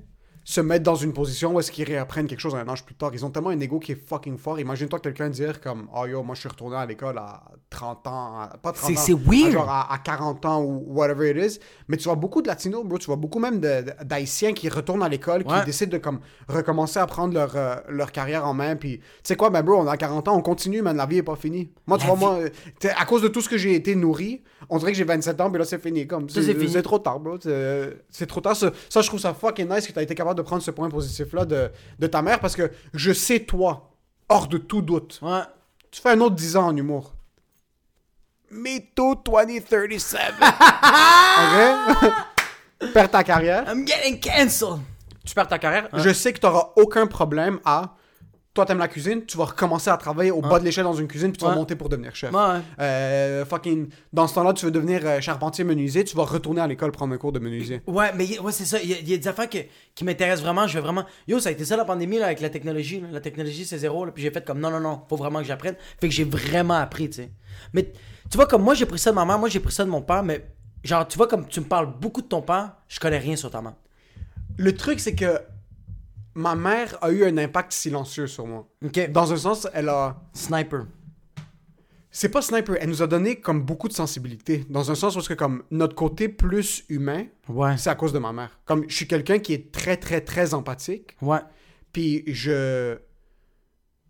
S2: se mettre dans une position où est-ce qu'ils réapprennent quelque chose un âge plus tard. Ils ont tellement un ego qui est fucking fort. Imagine-toi quelqu'un dire comme « Oh yo, moi je suis retourné à l'école à 30 ans, à- pas 30
S3: C'est-
S2: ans,
S3: c'est weird.
S2: à genre à, à 40 ans ou whatever it is. » Mais tu vois beaucoup de Latinos, bro. Tu vois beaucoup même d'Haïtiens qui retournent à l'école, qui décident de comme recommencer à prendre leur, euh, leur carrière en main. Puis tu sais quoi, ben bro, on a 40 ans, on continue, man. La vie est pas finie. Moi, tu
S3: La
S2: vois, moi, à cause de tout ce que j'ai été nourri, on dirait que j'ai 27 ans, puis là, c'est fini. Comme,
S3: c'est
S2: trop tard, bro. C'est c'est trop tard. Ça, ça, je trouve ça fucking nice que tu as été capable de prendre ce point positif-là de, de ta mère parce que je sais, toi, hors de tout doute,
S3: Ouais.
S2: tu fais un autre 10 ans en humour. Me too 2037. ok? [laughs] Perds ta carrière.
S3: I'm getting cancelled. Tu perds ta carrière?
S2: Je sais que tu n'auras aucun problème à toi t'aimes la cuisine, tu vas recommencer à travailler au bas de l'échelle dans une cuisine, puis tu vas monter pour devenir chef.
S3: Ouais.
S2: Euh, fucking, dans ce temps-là, tu veux devenir euh, charpentier menuisier, tu vas retourner à l'école prendre un cours de menuisier.
S3: Ouais, mais ouais, c'est ça. Il y, a- il y a des affaires que- qui m'intéressent vraiment. Je veux vraiment. Yo, ça a été ça la pandémie là, avec la technologie. là. La technologie, c'est zéro. là. Puis j'ai fait comme non, non, non, faut vraiment que j'apprenne. Fait que j'ai vraiment appris, tu sais. Mais tu vois, comme moi, j'ai pris ça de ma mère, moi, j'ai pris ça de mon père, mais genre, tu vois, comme tu me parles beaucoup de ton père, je connais rien sur ta mère.
S2: Le truc, c'est que ma mère a eu un impact silencieux sur moi.
S3: Ok.
S2: Dans un sens, elle a.
S3: Sniper.
S2: C'est pas sniper, elle nous a donné comme beaucoup de sensibilité. Dans un sens où, que, comme notre côté plus humain,
S3: Ouais.
S2: c'est à cause de ma mère. Comme je suis quelqu'un qui est très, très, très empathique,
S3: Ouais.
S2: puis je.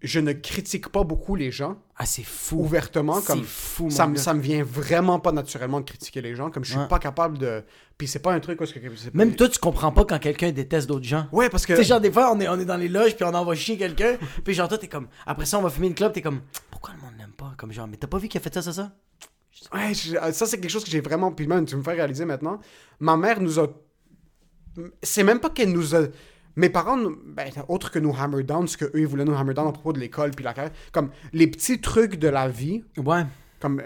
S2: Je ne critique pas beaucoup les gens
S3: Ah, c'est fou.
S2: ouvertement. Comme
S3: fou,
S2: ça, me- ça me vient vraiment pas naturellement de critiquer les gens. Comme je suis
S3: Ouais.
S2: pas capable de. Puis c'est pas un truc est-ce que.
S3: Même toi, tu comprends pas quand quelqu'un déteste d'autres gens.
S2: Ouais, parce que.
S3: Tu sais, genre, des fois, on est, on est dans les loges, puis on envoie chier quelqu'un, [laughs] puis genre, toi, t'es comme. Après ça, on va fumer une clope, t'es comme. Pourquoi le monde l'aime pas? Comme genre, mais t'as pas vu qu'il a fait ça, ça, ça?
S2: Ouais, je- euh, ça c'est quelque chose que j'ai vraiment. Puis même, tu me fais réaliser maintenant. Ma mère nous a. C'est même pas qu'elle nous a. Mes parents, ben, autre que nous hammer down, ce qu'eux ils voulaient nous hammer down à propos de l'école puis la carrière, comme les petits trucs de la vie,
S3: Ouais.
S2: comme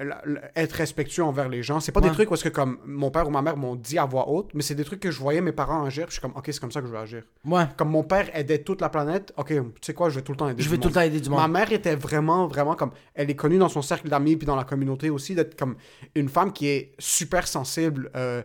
S2: être respectueux envers les gens, c'est pas
S3: Ouais.
S2: des trucs est-ce que comme mon père ou ma mère m'ont dit à voix haute, mais c'est des trucs que je voyais mes parents agir, puis je suis comme ok c'est comme ça que je veux agir.
S3: Ouais.
S2: Comme mon père aidait toute la planète, ok tu sais quoi je vais tout le temps aider.
S3: Je veux tout le temps aider du
S2: Ma
S3: monde.
S2: mère était vraiment, vraiment comme. Elle est connue dans son cercle d'amis puis dans la communauté aussi d'être comme une femme qui est super sensible, euh,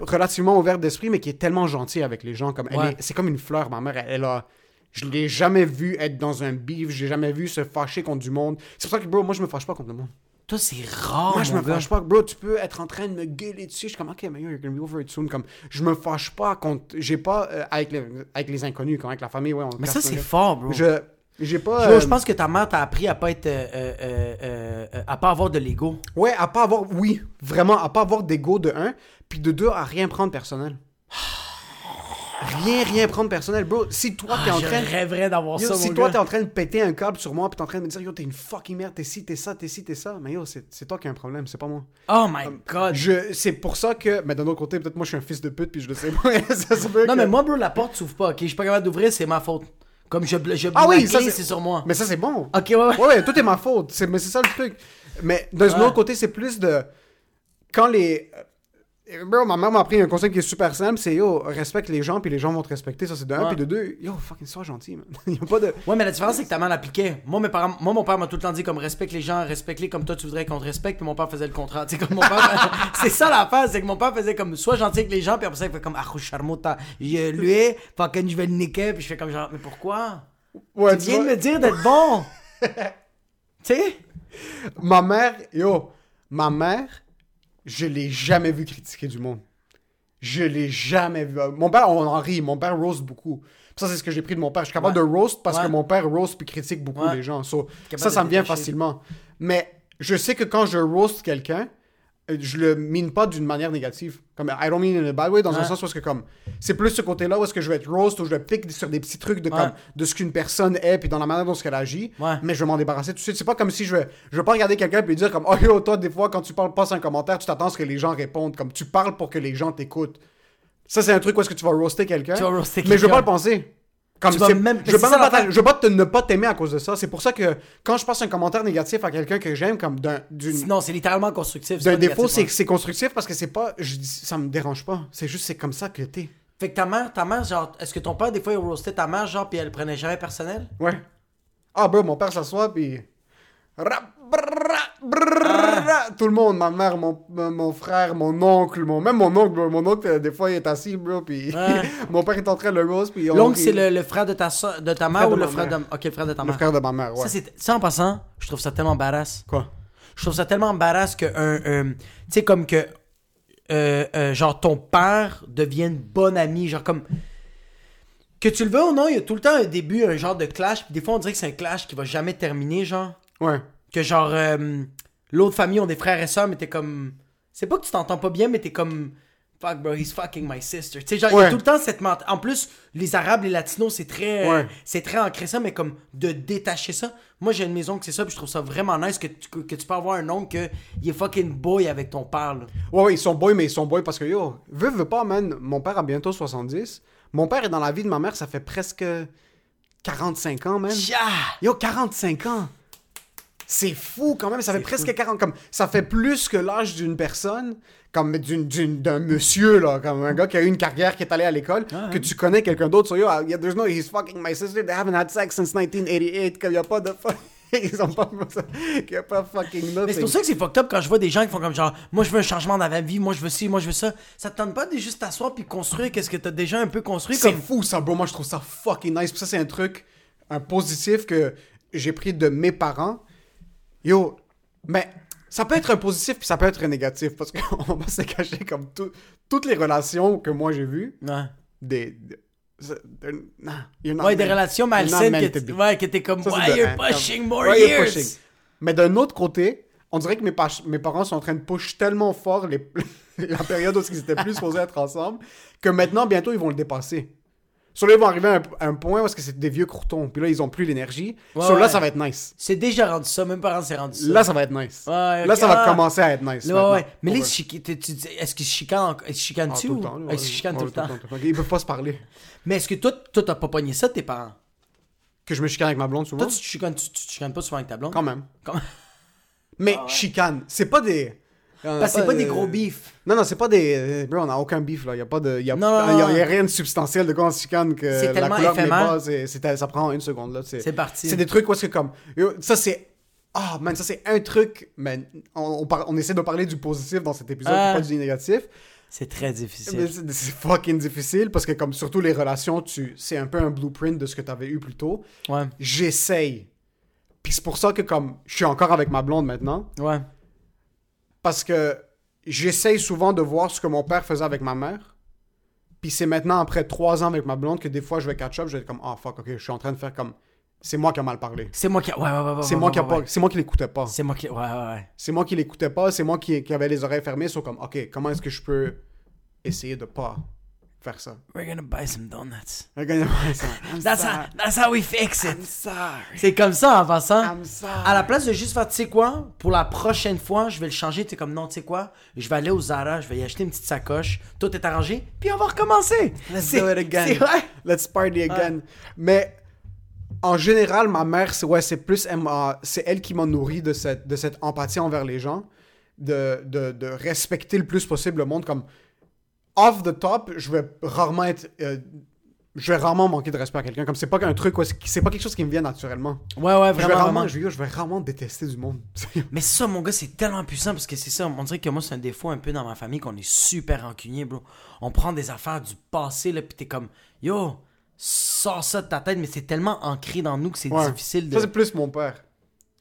S2: relativement ouverte d'esprit, mais qui est tellement gentille avec les gens. Comme
S3: Ouais.
S2: est- c'est comme une fleur, ma mère. Elle, elle a. Je l'ai jamais vu être dans un beef, j'ai jamais vu se fâcher contre du monde. C'est pour ça que, bro, moi je me fâche pas contre le monde.
S3: Toi, c'est rare.
S2: moi je me
S3: gars.
S2: fâche pas. Bro, tu peux être en train de me gueuler dessus. Je suis comme, ok, yo, you're gonna be over it soon. Comme, je me fâche pas contre. J'ai pas. euh, avec, les, avec les inconnus, comme avec la famille, ouais. on
S3: Mais ça, c'est fort, bro.
S2: Je. J'ai pas.
S3: Yo,
S2: euh,
S3: je pense que ta mère t'a appris à pas être. euh, à pas avoir de l'ego.
S2: Ouais, à pas avoir, oui, vraiment, à pas avoir d'ego de un, puis de deux, à rien prendre personnel. Rien, rien prendre personnel, bro. Si toi, t'es
S3: Ah,
S2: en
S3: je
S2: train...
S3: rêverais d'avoir ça,
S2: si
S3: mon
S2: toi, t'es en train de péter un câble sur moi, puis t'es en train de me dire, yo, t'es une fucking merde, t'es ci, t'es ça, t'es ci, t'es ça, mais yo, c'est toi qui as un problème, c'est pas moi.
S3: Oh my god.
S2: Je, c'est pour ça que, mais d'un autre côté, peut-être moi, je suis un fils de pute, puis je le sais pas. [laughs] ça se peut
S3: Non,
S2: que-
S3: mais moi, bro, la porte s'ouvre pas, ok? Je suis pas capable d'ouvrir, c'est ma faute. Comme je, je
S2: Ah oui, ça, c'est-
S3: sur moi.
S2: Mais ça, c'est bon.
S3: Ok, ouais, ouais.
S2: Ouais, tout est ma faute. C'est, mais c'est ça le truc. Mais d'un
S3: Ouais.
S2: autre côté, c'est plus de. Quand les. Bro, ma mère m'a appris un conseil qui est super simple c'est yo, respecte les gens, puis les gens vont te respecter. Ça, c'est de un.
S3: Ouais.
S2: Puis de deux, yo, fucking sois gentil, man. [laughs] Y a pas de.
S3: Ouais, mais la différence, c'est que ta mère l'appliquait. Moi, mes parents, moi, mon père m'a tout le temps dit comme respecte les gens, respecte-les comme toi tu voudrais qu'on te respecte, puis mon père faisait le contraire. Sais, comme mon père. [laughs] c'est ça l'affaire, c'est que mon père faisait comme sois gentil avec les gens, puis après ça, il fait comme ah, charmota. Je lui, fucking, je vais le niquer, puis je fais comme genre, mais pourquoi?
S2: Ouais,
S3: Tu viens de me dire d'être bon [laughs] Tu sais?
S2: Ma mère, yo, ma mère, je l'ai jamais vu critiquer du monde. Je l'ai jamais vu. Mon père, on en rit. Mon père roast beaucoup. Ça, c'est ce que j'ai pris de mon père. Je suis capable
S3: Ouais.
S2: de roast parce
S3: Ouais.
S2: que mon père roast puis critique beaucoup
S3: Ouais.
S2: les gens. So, ça, ça me vient facilement. Mais je sais que quand je roast quelqu'un, je le mine pas d'une manière négative. Comme, I don't mean in a bad way, dans un sens où que comme, c'est plus ce côté-là où est-ce que je vais être roast, où je vais pique sur des petits trucs de
S3: Ouais.
S2: comme, de ce qu'une personne est, puis dans la manière dont elle agit.
S3: Ouais.
S2: Mais je vais m'en débarrasser tout de suite. C'est pas comme si je vais, je vais pas regarder quelqu'un puis dire comme, oh yo, toi, des fois, quand tu parles, passes un commentaire, tu t'attends à ce que les gens répondent. Comme, tu parles pour que les gens t'écoutent. Ça, c'est un truc où est-ce que tu vas roaster quelqu'un.
S3: Tu vas roaster
S2: Mais je veux pas le penser. Comme
S3: Tu vas
S2: c'est-
S3: même-
S2: je, veux pas
S3: ça
S2: je veux pas te, ne pas t'aimer à cause de ça. C'est pour ça que quand je passe un commentaire négatif à quelqu'un que j'aime, comme d'un, d'une,
S3: Non, c'est littéralement constructif.
S2: d'un défaut, c'est c'est constructif parce que c'est pas, je ça me dérange pas. C'est juste, c'est comme ça que t'es.
S3: Fait que ta mère, ta mère, genre, est-ce que ton père, des fois, il roastait ta mère, genre, puis elle prenait jamais personnel?
S2: Ouais. Ah, bro, mon père s'assoit, puis. Brrra- Tout le monde, ma mère, mon, mon frère, mon oncle, mon... même mon oncle. Mon oncle, euh, des fois, il est assis, bro, puis [laughs] mon père est en train de le rose, puis
S3: L'oncle, c'est le, le frère de ta, soeur- de ta mère ou le frère de. Ok, le frère de ta
S2: Le
S3: mère.
S2: frère de ma mère, ouais.
S3: Ça, c'est... ça, en passant, je trouve ça tellement badass.
S2: Quoi?
S3: Je trouve ça tellement badass que un, un- tu sais comme que euh, euh, genre ton père devienne bon ami, genre comme que tu le veux ou non, il y a tout le temps un début, un genre de clash, puis des fois on dirait que c'est un clash qui va jamais terminer, genre
S2: Ouais.
S3: Que genre euh, l'autre famille ont des frères et sœurs, mais t'es comme c'est pas que tu t'entends pas bien, mais t'es comme fuck bro, he's fucking my sister. Tu sais genre il y
S2: Ouais.
S3: a tout le temps cette ment- en plus les arabes, les latinos, c'est très euh,
S2: Ouais.
S3: c'est très ancré ça, mais comme de détacher ça. Moi, j'ai une maison que c'est ça, puis je trouve ça vraiment nice que tu, que, que tu peux avoir un oncle que il est fucking boy avec ton père. là.
S2: Ouais, ouais, ils sont boys, mais ils sont boys parce que, yo, veux, veux pas, man, mon père a bientôt 70. Mon père est dans la vie de ma mère, ça fait presque 45 ans, man.
S3: Yeah!
S2: Yo, 45 ans! C'est fou quand même, ça fait presque 40 comme ça fait plus que l'âge d'une personne, comme d'un monsieur là, comme un gars qui a eu une carrière qui est allé à l'école, que tu connais quelqu'un d'autre sur yo, ah, yeah, there's no he's fucking my sister, they haven't had sex since 1988, qu'il y a pas de fu- [laughs] ils ont pas qu'il [laughs] y a pas fucking nothing.
S3: Mais c'est pour ça que c'est fucked up quand je vois des gens qui font comme genre, moi je veux un changement dans ma vie, moi je veux ci, moi je veux ça. Ça te tente pas de juste t'asseoir puis construire qu'est-ce que t'as déjà un peu construit
S2: C'est
S3: comme.
S2: fou ça, bro. Moi, je trouve ça fucking nice. Puis ça, c'est un truc, un positif que j'ai pris de mes parents. Yo, mais ça peut être un positif puis ça peut être un négatif parce qu'on [laughs] va se cacher comme tout- toutes les relations que moi j'ai vues,
S3: Ouais.
S2: des. des- you're not
S3: Ouais, des relations malsaines que
S2: to
S3: t-
S2: be.
S3: ouais, que t'es comme,
S2: Ça,
S3: why you're pushing more
S2: why
S3: years?
S2: pushing? Mais d'un autre côté, on dirait que mes, pa- mes parents sont en train de push tellement fort les- [laughs] la période où ils étaient plus supposés être ensemble que maintenant, bientôt, ils vont le dépasser. Sur là, ils vont arriver à un, à un point où est-ce que c'est des vieux croutons. Puis là, ils ont plus l'énergie.
S3: Ouais,
S2: Sur là,
S3: ouais.
S2: ça va être nice.
S3: C'est déjà rendu ça, même parents c'est rendu ça.
S2: Là, ça va être nice.
S3: Ouais,
S2: Là, ça va
S3: ah.
S2: commencer à être nice.
S3: Là,
S2: maintenant.
S3: ouais. Mais là,
S2: Ouais.
S3: est-ce qu'ils se chicanent, en- ils se chicanent
S2: Ah,
S3: dessus
S2: tout
S3: ou?
S2: le temps. là,
S3: ils se
S2: ouais.
S3: chicanent
S2: Ouais,
S3: tout le temps?
S2: Ils peuvent pas se parler.
S3: Mais est-ce que toi, toi, t'as pas pogné ça de tes parents?
S2: Que je me chicane avec ma blonde souvent?
S3: Toi, tu te chicanes, tu, tu te chicanes pas souvent avec ta blonde?
S2: Quand même.
S3: Quand-
S2: Mais chicane, c'est pas des.
S3: Parce que c'est pas des gros beefs.
S2: Non, non, c'est pas des. euh, Bro, on a aucun beef là. Y a pas de. Y a,
S3: Non, non,
S2: y a-
S3: non.
S2: y a rien de substantiel de quoi on se chicane que
S3: C'est
S2: la couleur
S3: éphémère.
S2: bas, c'est- c'est- ça prend une seconde là. C'est
S3: C'est parti.
S2: c'est des trucs où est-ce que comme. ça c'est. Ah, man, ça c'est un truc. Man, on, on, par- on essaie de parler du positif dans cet épisode,
S3: Ah.
S2: pas du négatif.
S3: C'est très difficile.
S2: c'est c'est fucking difficile parce que, comme surtout les relations, tu c'est un peu un blueprint de ce que tu avais eu plus tôt.
S3: Ouais,
S2: J'essaye. Puis c'est pour ça que, comme, je suis encore avec ma blonde maintenant.
S3: ouais.
S2: Parce que j'essaye souvent de voir ce que mon père faisait avec ma mère. Puis c'est maintenant, après trois ans avec ma blonde, que des fois, je vais catch up, je vais être comme, ah fuck, ok, je suis en train de faire comme. C'est moi qui a mal parlé.
S3: C'est moi qui. Ouais, ouais, ouais. ouais,
S2: C'est
S3: ouais,
S2: moi
S3: ouais,
S2: qui a
S3: ouais,
S2: pas,
S3: ouais.
S2: c'est moi qui l'écoutais pas.
S3: C'est moi qui. Ouais, ouais, ouais.
S2: C'est moi qui l'écoutais pas, c'est moi qui, qui avait les oreilles fermées, sur comme, ok, comment est-ce que je peux essayer de pas faire ça?
S3: We're gonna buy some donuts.
S2: Regarde, ça. [laughs] I'm
S3: That's how, that's how we fix it.
S2: I'm sorry.
S3: C'est comme ça en passant.
S2: I'm sorry.
S3: À la place de juste faire, tu sais quoi, pour la prochaine fois, je vais le changer. Tu sais, comme non, tu sais quoi, je vais aller au Zara, je vais y acheter une petite sacoche, tout est arrangé, puis on va recommencer.
S2: Let's do it again. Let's party again. Mais en général, ma mère, c'est ouais, c'est plus c'est elle qui m'a nourri de cette, de cette empathie envers les gens, de, de, de respecter le plus possible le monde. Comme off the top, je vais rarement être. euh, je vais rarement manquer de respect à quelqu'un. Comme c'est pas qu'un truc, c'est pas quelque chose qui me vient naturellement.
S3: Ouais, ouais,
S2: je vais
S3: vraiment,
S2: rarement,
S3: vraiment.
S2: je, vais- je vais rarement détester du monde. [laughs]
S3: Mais ça, mon gars, c'est tellement puissant parce que c'est ça. On dirait que moi, c'est un défaut un peu dans ma famille qu'on est super rancunier, bro. On prend des affaires du passé, là, pis t'es comme, yo, sors ça de ta tête, mais c'est tellement ancré dans nous que c'est
S2: Ouais.
S3: difficile de.
S2: Ça, c'est plus mon père.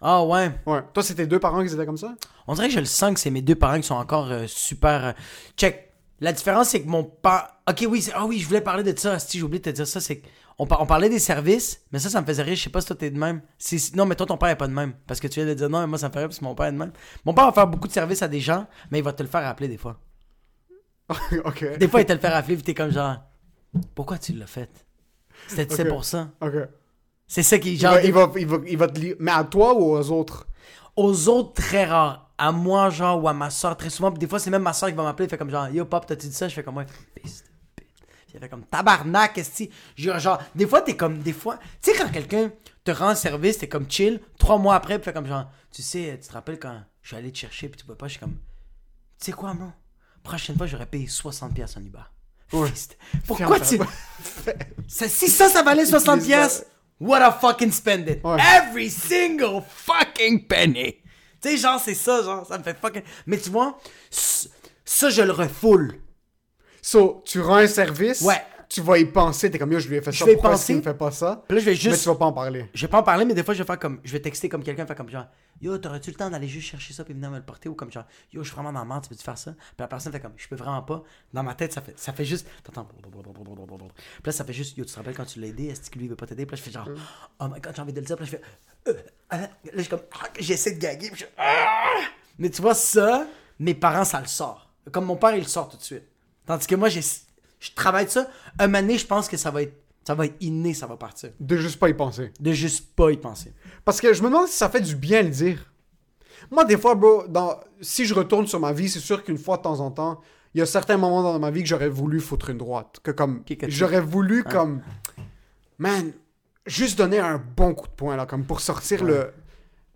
S3: Ah ouais.
S2: Ouais. Toi, c'était deux parents qui étaient comme ça?
S3: On dirait que je le sens que c'est mes deux parents qui sont encore euh, super. euh, Check. La différence, c'est que mon père. Ok, oui, c'est- ah oui, je voulais parler de ça. Si j'ai oublié de te dire ça, c'est qu'on on parlait des services, mais ça, ça me faisait rire. Je sais pas si toi t'es de même. Non, mais toi, ton père est pas de même. Parce que tu viens de dire non, mais moi, ça me fait rire parce que mon père est de même. Mon père va faire beaucoup de services à des gens, mais il va te le faire appeler des fois. [laughs]
S2: ok.
S3: Des fois, il te le fait rappeler, puis t'es comme genre. Pourquoi tu l'as fait? C'était pour ça.
S2: Ok.
S3: C'est ça qui.
S2: Il
S3: Genre,
S2: va, il, va, il, va, il va te lire. Mais à toi ou aux autres?
S3: Aux autres, très rare. À moi, genre, ou à ma soeur, très souvent. Puis des fois, c'est même ma soeur qui va m'appeler. Elle fait comme genre, Yo, pop, t'as-tu dit ça? Je fais comme, ouais. Piste, piste. Puis elle fait comme, tabarnak, est-ce genre, genre, des fois, t'es comme, des fois, tu sais, quand quelqu'un te rend service, t'es comme chill. Trois mois après, puis fait comme genre, tu sais, tu te rappelles quand je suis allé te chercher, puis tu peux pas, je suis comme, tu sais quoi, bro? Prochaine fois, j'aurais payé 60$ piastres en Uber.
S2: Ouais.
S3: Pourquoi tu. [laughs] Ça- si ça, ça valait 60$,
S2: Utilise
S3: piastres, what a fucking spend it.
S2: Ouais.
S3: Every single fucking penny. Tu sais, genre, c'est ça, genre, ça me fait fucking. Mais tu vois, ça, je le refoule.
S2: So, tu rends un service,
S3: Ouais.
S2: Tu vas y penser, t'es comme yo, je lui ai fait
S3: Je
S2: ça,
S3: vais
S2: pourquoi est-ce
S3: penser.
S2: qu'il me fait pas ça?
S3: Puis là, je vais
S2: Mais
S3: juste.
S2: tu vas pas en parler.
S3: Je vais pas en parler, mais des fois, je vais faire comme. Je vais texter comme quelqu'un, faire comme genre, Yo, t'aurais-tu le temps d'aller juste chercher ça puis venir me le porter ou comme genre, Yo, je suis vraiment dans la merde, tu peux-tu faire ça? Puis la personne fait comme, je peux vraiment pas. Dans ma tête, ça fait, ça fait juste. T'entends. Puis là, ça fait juste, Yo, tu te rappelles quand tu l'as aidé, est-ce que lui il veut pas t'aider? Puis là, je fais genre, Oh my god, j'ai envie de le dire. Puis là, je fais, Euh, ah. Là, je suis comme, Ah, j'essaie de gaguer. Puis je Ah! Mais tu vois, ça, mes parents, ça le sort. Comme mon père, il le sort tout de suite. Tandis que moi, j'ai. Je travaille ça. Un moment donné, je pense que ça va être. Ça va être inné, ça va partir.
S2: De juste pas y penser.
S3: De juste pas y penser.
S2: Parce que je me demande si ça fait du bien le dire. Moi, des fois, bro, dans... si je retourne sur ma vie, c'est sûr qu'une fois de temps en temps, il y a certains moments dans ma vie que j'aurais voulu foutre une droite. Que comme. J'aurais voulu comme. Man, juste donner un bon coup de poing, là, comme pour sortir le.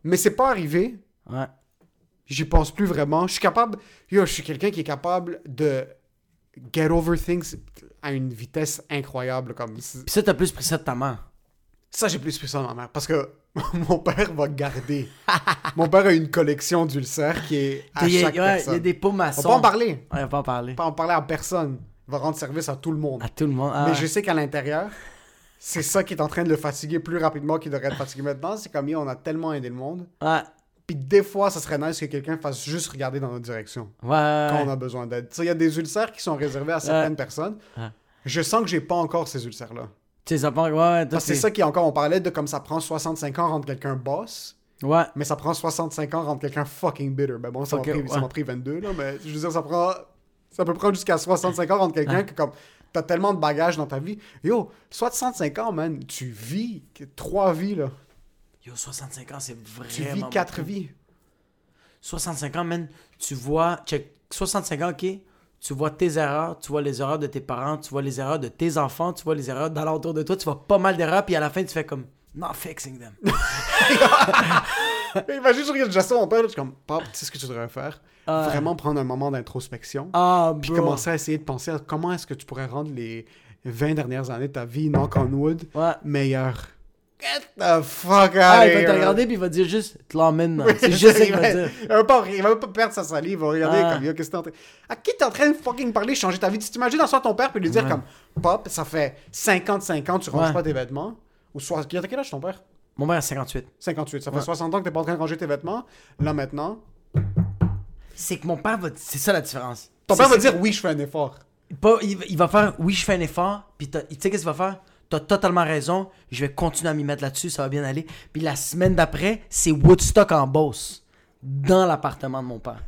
S2: Mais c'est pas arrivé.
S3: Ouais.
S2: J'y pense plus vraiment. Je suis capable. Yo, je suis quelqu'un qui est capable de get over things à une vitesse incroyable. Comme
S3: Puis ça, t'as plus pris ça de ta mère.
S2: ça, j'ai plus pris ça de ma mère parce que [laughs] mon père va garder. mon père a une collection d'ulcères qui est à
S3: Il y a- il y des pots
S2: On va
S3: maçons.
S2: pas en parler.
S3: Ouais, on va pas en parler.
S2: Pas en parler à personne. Il va rendre service à tout le monde.
S3: À tout le monde. Ah,
S2: Mais je sais qu'à l'intérieur, c'est ça qui est en train de le fatiguer plus rapidement qu'il devrait être fatigué maintenant. C'est comme, on a tellement aidé le monde.
S3: Ouais.
S2: Puis des fois, ça serait nice que quelqu'un fasse juste regarder dans notre direction
S3: Ouais.
S2: quand on a besoin d'aide. Tu sais, il y a des ulcères qui sont réservés à certaines personnes.
S3: Ouais.
S2: Je sens que j'ai pas encore ces ulcères-là.
S3: Tu sais, ça prend. Ouais,
S2: c'est ça qui est encore, on parlait de comme ça prend 65 ans rendre quelqu'un boss,
S3: Ouais.
S2: mais ça prend 65 ans rendre quelqu'un fucking bitter. Ben bon, ça m'a pris,
S3: ouais.
S2: pris 22, là, mais je veux dire, ça prend. Ça peut prendre jusqu'à 65 ans rendre quelqu'un que comme. T'as tellement de bagages dans ta vie. Yo, 65 ans, man, tu vis trois vies, là.
S3: Yo, 65 ans, c'est vraiment.
S2: Tu vis quatre
S3: beaucoup.
S2: vies.
S3: 65 ans, man, tu vois, check, 65 ans, ok, tu vois tes erreurs, tu vois les erreurs de tes parents, tu vois les erreurs de tes enfants, tu vois les erreurs d'alentour de toi, tu vois pas mal d'erreurs, puis à la fin, tu fais comme, not fixing them. [laughs]
S2: Imagine, je regarde Justin, mon père, je suis comme, Pop, tu sais ce que tu devrais faire? Vraiment prendre un moment d'introspection.
S3: Ah,
S2: Puis
S3: bro.
S2: commencer à essayer de penser à comment est-ce que tu pourrais rendre les 20 dernières années de ta vie, knock on wood,
S3: Ouais.
S2: meilleures. Get the fuck out
S3: Ah, il va te regarder, puis il va dire juste, te l'emmène. C'est juste ça qu'il va
S2: il,
S3: dire.
S2: il va pas, il va pas perdre sa salive, il va regarder
S3: Ah.
S2: comme, yo, qu'est-ce que t'es en train... À qui t'es en train de fucking parler, changer ta vie? Tu t'imagines en soi ton père, puis lui dire
S3: Ouais.
S2: comme, Pop, ça fait 55 ans, tu ranges
S3: Ouais.
S2: pas tes vêtements? Ou soit, il a quel âge ton père?
S3: Mon père a 58.
S2: 58. Ça fait
S3: Ouais.
S2: 60 ans que t'es pas en train de ranger tes vêtements. Là, maintenant,
S3: C'est que mon père va. C'est ça la différence.
S2: ton père va dire, oui, je fais un effort.
S3: Pas, il, va- il va faire, oui, je fais un effort, puis tu sais qu'est-ce qu'il va faire? T'as totalement raison, je vais continuer à m'y mettre là-dessus, ça va bien aller. Puis la semaine d'après, c'est Woodstock en Beauce, dans l'appartement de mon père.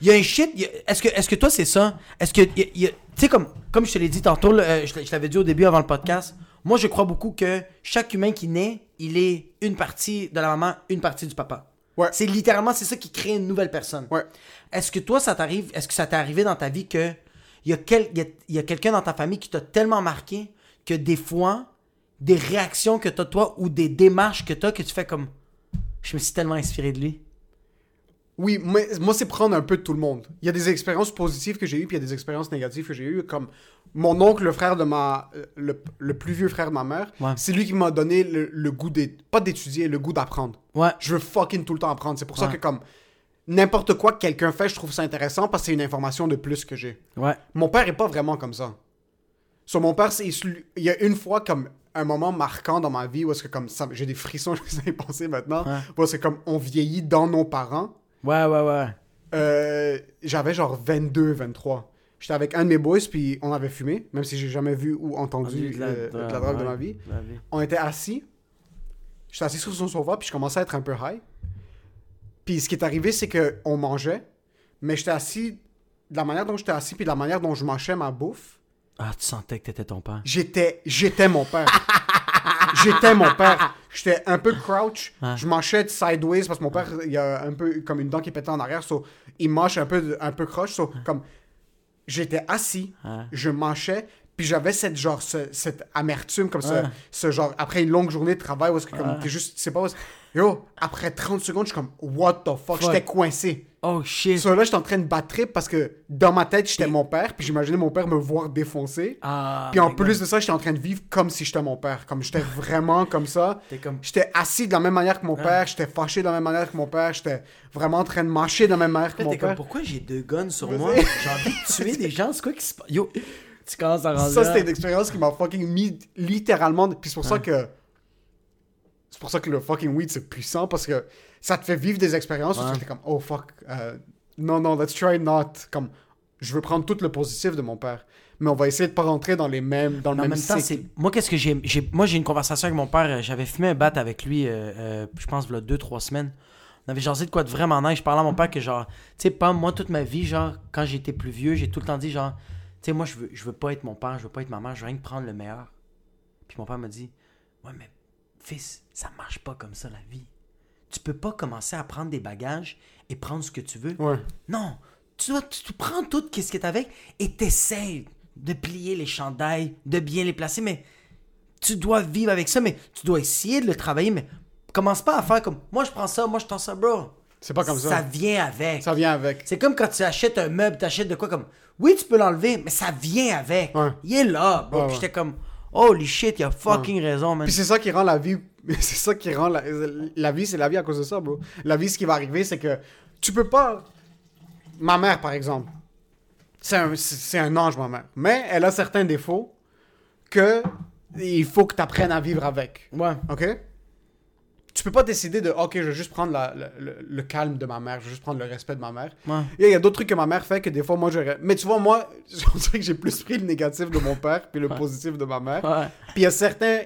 S3: Il y a un shit, a- est-ce que, est-ce que toi c'est ça? Est-ce que, tu sais, comme, comme je te l'ai dit tantôt, euh, je, l'avais dit au début avant le podcast, moi je crois beaucoup que chaque humain qui naît, il est une partie de la maman, une partie du papa.
S2: Ouais.
S3: C'est littéralement, c'est ça qui crée une nouvelle personne.
S2: Ouais.
S3: Est-ce que toi, ça t'arrive, est-ce que ça t'est arrivé dans ta vie que il y a, quel- il y a- il y a quelqu'un dans ta famille qui t'a tellement marqué que des fois, des réactions que t'as toi ou des démarches que t'as que tu fais comme, je me suis tellement inspiré de lui.
S2: Oui, mais moi, c'est prendre un peu de tout le monde. Il y a des expériences positives que j'ai eues, puis il y a des expériences négatives que j'ai eues. Comme mon oncle, le frère de ma. euh, Le, le plus vieux frère de ma mère,
S3: Ouais.
S2: c'est lui qui m'a donné le, le goût d'é- Pas d'étudier, le goût d'apprendre.
S3: Ouais.
S2: Je veux fucking tout le temps apprendre. C'est pour ça que, comme. N'importe quoi que quelqu'un fait, je trouve ça intéressant parce que c'est une information de plus que j'ai.
S3: Ouais.
S2: Mon père est pas vraiment comme ça. Sur mon père, c'est il y a une fois comme un moment marquant dans ma vie où est-ce que comme ça, j'ai des frissons, [laughs] je sais pas penser maintenant.
S3: Ouais.
S2: Où c'est comme on vieillit dans nos parents.
S3: Ouais, ouais, ouais.
S2: Euh, j'avais genre 22, 23. J'étais avec un de mes boys, puis on avait fumé, même si j'ai jamais vu ou entendu
S3: De la-
S2: euh,
S3: de la-
S2: drogue de ma vie.
S3: de la vie.
S2: On était assis. J'étais assis sur son sofa, puis je commençais à être un peu high. Puis ce qui est arrivé, c'est qu'on mangeait, mais j'étais assis, de la manière dont j'étais assis, puis de la manière dont je mâchais ma bouffe,
S3: Ah, tu sentais que t'étais ton père?
S2: j'étais j'étais mon père. [laughs] j'étais mon père. J'étais un peu crouch.
S3: Ouais.
S2: Je mâchais sideways parce que mon père, il y a un peu comme une dent qui pétait en arrière. So, il mâche un peu, un peu croche. So, comme j'étais assis,
S3: Ouais.
S2: je mâchais, puis j'avais cette genre ce- cette amertume comme ce, ce genre après une longue journée de travail où est-ce que comme t'es juste, tu sais pas, où est-ce- yo, après 30 secondes, je suis comme what the Fuck. j'étais coincé.
S3: Oh shit.
S2: So là, j'étais en train de battre trip parce que dans ma tête, j'étais mon père, puis j'imaginais mon père me voir défoncer.
S3: Ah,
S2: Puis en plus
S3: God.
S2: de ça, j'étais en train de vivre comme si j'étais mon père. Comme j'étais vraiment comme ça.
S3: Comme-
S2: J'étais assis de la même manière que mon père. J'étais fâché de la même manière que mon père. J'étais vraiment en train de mâcher de la même manière que mon
S3: t'es comme,
S2: père.
S3: pourquoi j'ai deux guns sur moi? J'ai envie de tuer des gens, c'est quoi qui se passe? Yo, tu commences à rendre
S2: Ça, c'était une expérience qui m'a fucking mis littéralement. Puis c'est pour ça que. C'est pour ça que le fucking weed, c'est puissant parce que ça te fait vivre des expériences où tu es comme, oh fuck, euh, non, non, let's try not. Comme, je veux prendre tout le positif de mon père. Mais on va essayer de pas rentrer dans les mêmes, dans le même,
S3: même temps,
S2: cycle.
S3: Moi, qu'est-ce que j'ai. Moi, j'ai une conversation avec mon père. euh, J'avais fumé un bat avec lui, euh, euh, je pense, il y a deux, trois semaines. On avait jasé de quoi de vraiment nice. Je parlais à mon père que, genre, tu sais, pas moi, toute ma vie, genre, quand j'étais plus vieux, j'ai tout le temps dit, genre, tu sais, moi, je veux, je veux pas être mon père, je veux pas être ma mère, je veux rien que prendre le meilleur. Puis mon père m'a dit, ouais, mais fils, ça marche pas comme ça, la vie. Tu peux pas commencer à prendre des bagages et prendre ce que tu veux.
S2: Ouais.
S3: Non, tu, dois, tu, tu prends tout ce qui est avec et t'essayes de plier les chandails, de bien les placer, mais tu dois vivre avec ça, mais tu dois essayer de le travailler, mais commence pas à faire comme moi je prends ça, moi je prends ça, bro.
S2: C'est pas comme ça.
S3: Ça vient avec.
S2: Ça vient avec.
S3: C'est comme quand tu achètes un meuble, tu achètes de quoi comme. Oui, tu peux l'enlever, mais ça vient avec.
S2: Ouais.
S3: Il est là, bro.
S2: Ouais,
S3: Puis
S2: ouais.
S3: j'étais comme, holy shit, il a fucking raison, man.
S2: Puis c'est ça qui rend la vie. C'est ça qui rend la, la vie, c'est la vie à cause de ça, bro. La vie, ce qui va arriver, c'est que tu peux pas. Ma mère, par exemple, c'est un, c'est un ange, ma mère. Mais elle a certains défauts que il faut que tu apprennes à vivre avec.
S3: Ouais.
S2: OK? Tu peux pas décider de, OK, je vais juste prendre la- le, le- le calme de ma mère, je vais juste prendre le respect de ma mère.
S3: Ouais.
S2: Il y a d'autres trucs que ma mère fait que des fois, moi, j'aurais. Mais tu vois, moi, [laughs] on dirait que j'ai plus pris le négatif de mon père puis le positif de ma mère.
S3: Ouais.
S2: Puis il y a certains.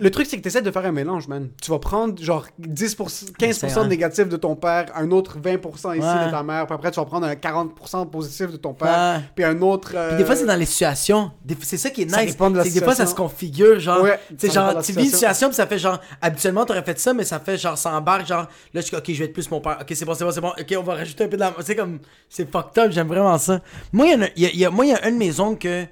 S2: Le truc, c'est que tu essaies de faire un mélange, man. Tu vas prendre genre 10%, 15%
S3: C'est
S2: de négatif de ton père, un autre 20% ici
S3: Ouais.
S2: de ta mère, puis après tu vas prendre un 40% positif de ton père,
S3: Ouais.
S2: puis un autre. euh,
S3: Puis des fois, c'est dans les situations. C'est ça qui est nice.
S2: de la
S3: C'est que des fois, ça se configure, genre.
S2: Ouais,
S3: tu genre, tu vis une
S2: situation.
S3: puis ça fait genre, habituellement, t'aurais fait ça, mais ça fait genre, ça embarque, genre, là, je suis ok, je vais être plus mon père. Ok, c'est bon, c'est bon, c'est bon. Ok, on va rajouter un peu de la. C'est comme, c'est fucked up, j'aime vraiment ça. Moi, il y, a- y a- y a, moi, y a un de mes oncles que.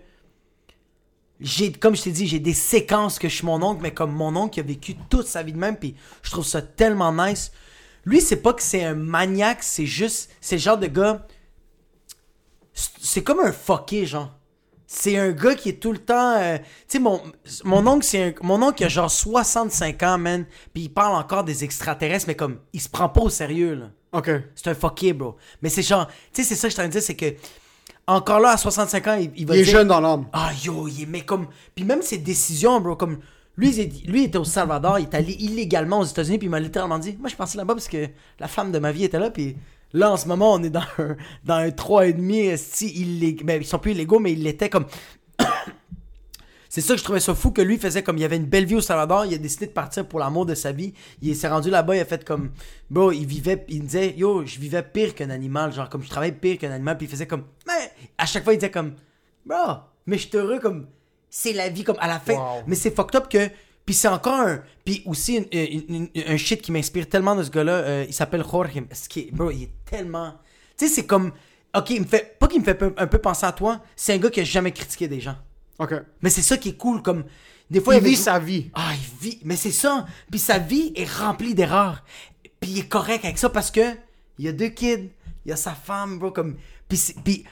S3: J'ai, comme je t'ai dit, j'ai des séquences que je suis mon oncle, mais comme mon oncle qui a vécu toute sa vie de même, puis je trouve ça tellement nice. Lui, c'est pas que c'est un maniaque, c'est juste, c'est le genre de gars. c'est- comme un fucké, genre. C'est un gars qui est tout le temps. euh, tu sais, mon, mon oncle, c'est un, mon oncle qui a genre 65 ans, man. Puis il parle encore des extraterrestres, mais comme, il se prend pas au sérieux, là.
S2: Ok.
S3: C'est un fucké, bro. Mais c'est genre. Tu sais, c'est ça que je suis en train de dire, c'est que. Encore là, à 65 ans, il, il va
S2: Il est
S3: dire-
S2: jeune dans l'âme.
S3: ah yo, il est mais comme puis même ses décisions, bro, comme lui il, lui était au Salvador, il est allé illégalement aux États-Unis puis il m'a littéralement dit "Moi je pensais là-bas parce que la femme de ma vie était là puis là en ce moment on est dans un dans un 3 et demi si illég... ben, ils sont plus illégaux mais il l'était comme c'est ça que je trouvais ça fou que lui faisait comme il avait une belle vie au Salvador, il a décidé de partir pour l'amour de sa vie. Il s'est rendu là-bas, il a fait comme bro, il vivait il me disait yo, je vivais pire qu'un animal, genre comme je travaillais pire qu'un animal, puis il faisait comme mais à chaque fois il disait comme bro, mais je suis heureux comme c'est la vie comme à la fin.
S2: Wow.
S3: Mais c'est fucked up que puis c'est encore un puis aussi une- une- une- un shit qui m'inspire tellement de ce gars-là, euh, il s'appelle Jorge, ce qui bro, il est tellement tu sais c'est comme OK, il me fait pas qu'il me fait un peu- un peu penser à toi, c'est un gars qui a jamais critiqué des gens.
S2: Ok.
S3: Mais c'est ça qui est cool, comme. Des fois,
S2: Il vit sa vie.
S3: Ah, il vit. Mais c'est ça. Puis sa vie est remplie d'erreurs. Puis il est correct avec ça parce que il y a deux kids, il y a sa femme, bro, comme. Puis. Puis.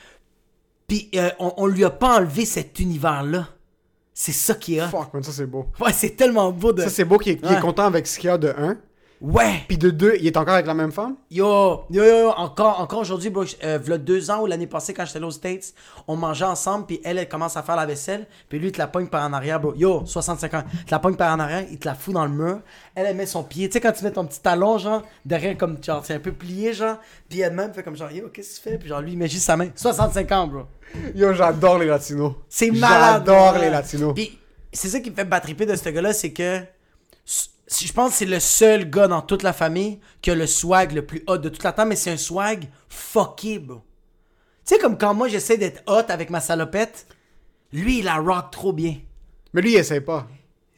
S3: Puis euh, on, on lui a pas enlevé cet univers-là. C'est ça qui est hot.
S2: Fuck, man, ça c'est beau.
S3: Ouais, c'est tellement beau de.
S2: Ça c'est beau qu'il est, est content avec ce qu'il y a de un.
S3: Ouais!
S2: Puis de deux, il est encore avec la même femme?
S3: Yo, yo, yo, yo, encore, encore aujourd'hui, bro, euh, v'là deux ans ou l'année passée quand j'étais allé aux States, on mangeait ensemble, puis elle, elle commence à faire la vaisselle, puis lui, il te la pogne par en arrière, bro. Yo, 65 ans, il te la pogne par en arrière, il te la fout dans le mur, elle, elle met son pied, tu sais, quand tu mets ton petit talon, genre, derrière, comme, genre, c'est un peu plié, genre, puis elle-même fait comme, genre, yo, qu'est-ce que tu fais? Puis genre, lui, il met juste sa main. 65 ans, bro.
S2: Yo, j'adore les latinos.
S3: C'est malade.
S2: J'adore les latinos.
S3: Puis c'est ça qui me fait battriper de ce gars-là, c'est que je pense que c'est le seul gars dans toute la famille qui a le swag le plus hot de toute la temps, mais c'est un swag fucké, bro. Tu sais, comme quand moi j'essaie d'être hot avec ma salopette, lui il la rock trop bien.
S2: Mais lui, il essaie pas.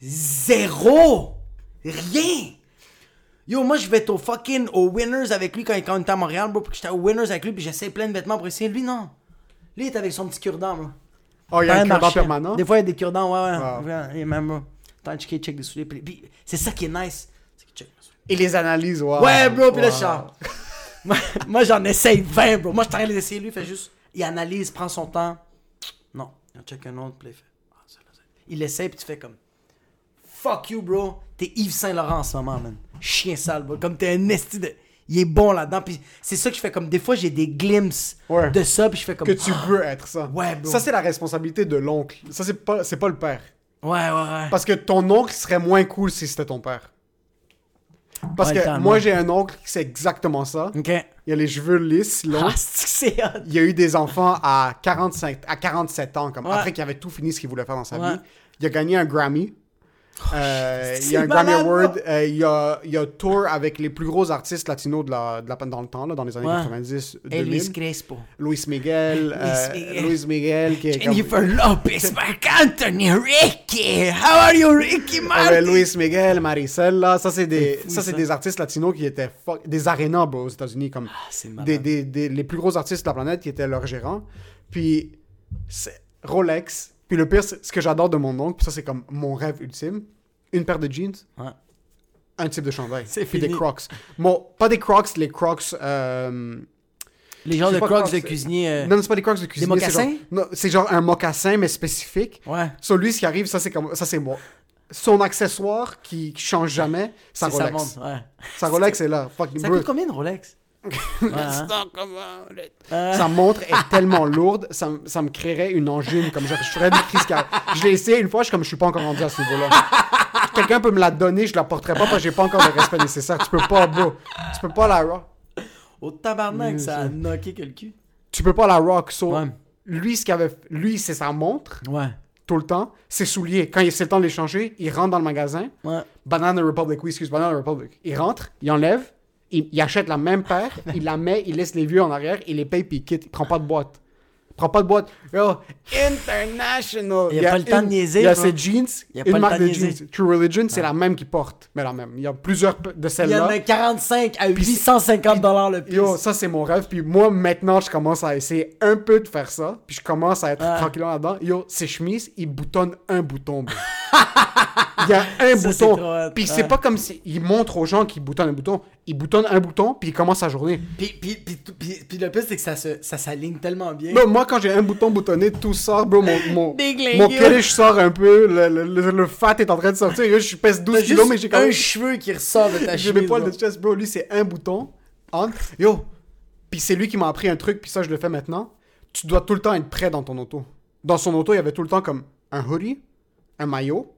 S3: Zéro! Rien! Yo, moi je vais être au fucking au Winners avec lui quand, quand on était à Montréal, bro, puis que j'étais au Winners avec lui, puis j'essaie plein de vêtements pour essayer. Lui, non. Lui, il est avec son petit cure-dent, bro.
S2: Oh, il y a un cure-dent permanent?
S3: Des fois, il y a des cure-dents, ouais, ouais.
S2: Wow.
S3: ouais. Et même, bro. Tant que check des souliers. Puis, puis c'est ça qui est nice. C'est qu'il check mes souliers.
S2: Et les analyses, wow.
S3: Ouais, bro, puis là,
S2: Wow.
S3: sors. [laughs] moi, moi, j'en essaye 20, bro. Moi, je t'arrête d'essayer. Lui, il fait juste. Il analyse, prend son temps. Non. Il en check un autre, puis là, il fait. Ah, ça, là, ça. Il essaye, puis tu fais comme. Fuck you, bro. T'es Yves Saint-Laurent en ce moment, man. Chien sale, bro. Comme t'es un esti de. Il est bon là-dedans. Puis c'est ça que je fais comme. Des fois, j'ai des glimpses
S2: Ouais.
S3: de ça, puis je fais comme.
S2: Que tu veux être ça.
S3: Ouais, bro.
S2: Ça, c'est la responsabilité de l'oncle. Ça, c'est pas, c'est pas le père.
S3: Ouais, ouais, ouais.
S2: Parce que ton oncle serait moins cool si c'était ton père. Parce
S3: Ouais,
S2: que moi, j'ai un oncle qui c'est exactement ça.
S3: Ok.
S2: Il a les cheveux lisses, longs.
S3: Ah.
S2: Il a eu des enfants à 45, à 47 ans, comme
S3: Ouais.
S2: après qu'il avait tout fini ce qu'il voulait faire dans sa
S3: Ouais.
S2: vie. Il a gagné un Grammy. Euh, il y a un Grammy Award. Euh, il, a, il a tour avec les plus gros artistes latinos de la, de la, dans le temps, là, dans les années
S3: Ouais.
S2: 90,
S3: Et
S2: 2000.
S3: Luis Crespo.
S2: Luis Miguel. euh,
S3: Miguel.
S2: Luis Miguel, qui est comme...
S3: Jennifer Lopez, Marc Anthony, Ricky. How are you, Ricky
S2: Ouais,
S3: Martin?
S2: Luis Miguel, Maricel, là, ça c'est des,
S3: fou,
S2: ça c'est
S3: ça.
S2: des artistes latinos qui étaient fuck- des arénas bro, aux États-Unis comme
S3: Ah,
S2: des, des, des- les plus gros artistes de la planète qui étaient leurs gérants. Puis Rolex, Puis le pire, ce que j'adore de mon oncle, puis ça c'est comme mon rêve ultime, une paire de jeans,
S3: Ouais.
S2: un type de chandail. [laughs] Puis des crocs. Bon, pas des crocs, les crocs... euh,
S3: Les genres de crocs
S2: comment
S3: de cuisinier. euh,
S2: Non, c'est pas des crocs de cuisinier. c'est
S3: mocassins?
S2: c'est genre un mocassin, mais spécifique.
S3: Ouais.
S2: Sur lui, ce qui arrive, ça c'est comme... Ça c'est moi. Son accessoire qui, qui change jamais, sa
S3: C'est sa
S2: Rolex.
S3: montre, ouais.
S2: Sa Rolex est là. Fucking
S3: Ça coûte combien une Rolex? [laughs] Ouais? Euh,
S2: Sa montre est tellement lourde, ça, me- ça me créerait une angine. Comme genre, je ferais des crises cardiaques. Je l'ai essayé une fois, je suis comme, je suis pas encore rendu à ce niveau-là. Quelqu'un peut me la donner, je la porterai pas parce que j'ai pas encore le respect nécessaire. Tu peux pas, bro. Tu peux pas la rock.
S3: Au tabarnak,
S2: Oui,
S3: ça a knocké que le cul.
S2: Tu peux pas la rock. So,
S3: Ouais.
S2: Lui, ce qu'il avait, lui, c'est sa montre
S3: Ouais.
S2: tout le temps. Ses souliers. Quand il c'est le temps de les changer, il rentre dans le magasin.
S3: Ouais.
S2: Banana Republic, oui, excuse, Banana Republic. Il rentre, il enlève, il, il achète la même paire, il la met, il laisse les vieux en arrière, il les paye puis il quitte. Il prend pas de boîte. Il prend pas de boîte. Yo, international.
S3: Il y a pas le temps de niaiser,
S2: Il y a ses jeans,
S3: Il y a pas
S2: une
S3: le
S2: marque
S3: temps de niaiser.
S2: jeans. True Religion, c'est la même qu'il porte. Mais la même. Il y a plusieurs de
S3: Il y en
S2: celles-là.
S3: a 45 à 850 dollars le piece.
S2: Yo, ça c'est mon rêve. Puis moi, maintenant, je commence à essayer un peu de faire ça. Puis je commence à être
S3: Ouais.
S2: tranquillement là-dedans. Yo, ses chemises, il boutonne un bouton. [laughs] il y a un [laughs]
S3: Ça,
S2: bouton. Puis c'est pas comme si il montre aux gens qu'il boutonne un bouton. Il boutonne un bouton, puis il commence sa journée.
S3: Puis, puis, puis, puis, puis le pire, c'est que ça se- ça s'aligne tellement bien.
S2: Bro, moi, quand j'ai un bouton boutonné, tout sort, bro. Mon, mon, [laughs] mon kelish sort un peu. Le, le, le- le fat est en train de sortir. Yo, je pèse 12
S3: T'as
S2: kilos,
S3: juste
S2: mais j'ai quand
S3: un
S2: même.
S3: cheveu qui ressort de ta [laughs]
S2: J'ai mes
S3: chemise.
S2: poils
S3: bro.
S2: de chest, bro. Lui, c'est un bouton. On. Yo. Puis c'est lui qui m'a appris un truc, puis ça, je le fais maintenant. Tu dois tout le temps être prêt dans ton auto. Dans son auto, il y avait tout le temps comme un hoodie, un maillot,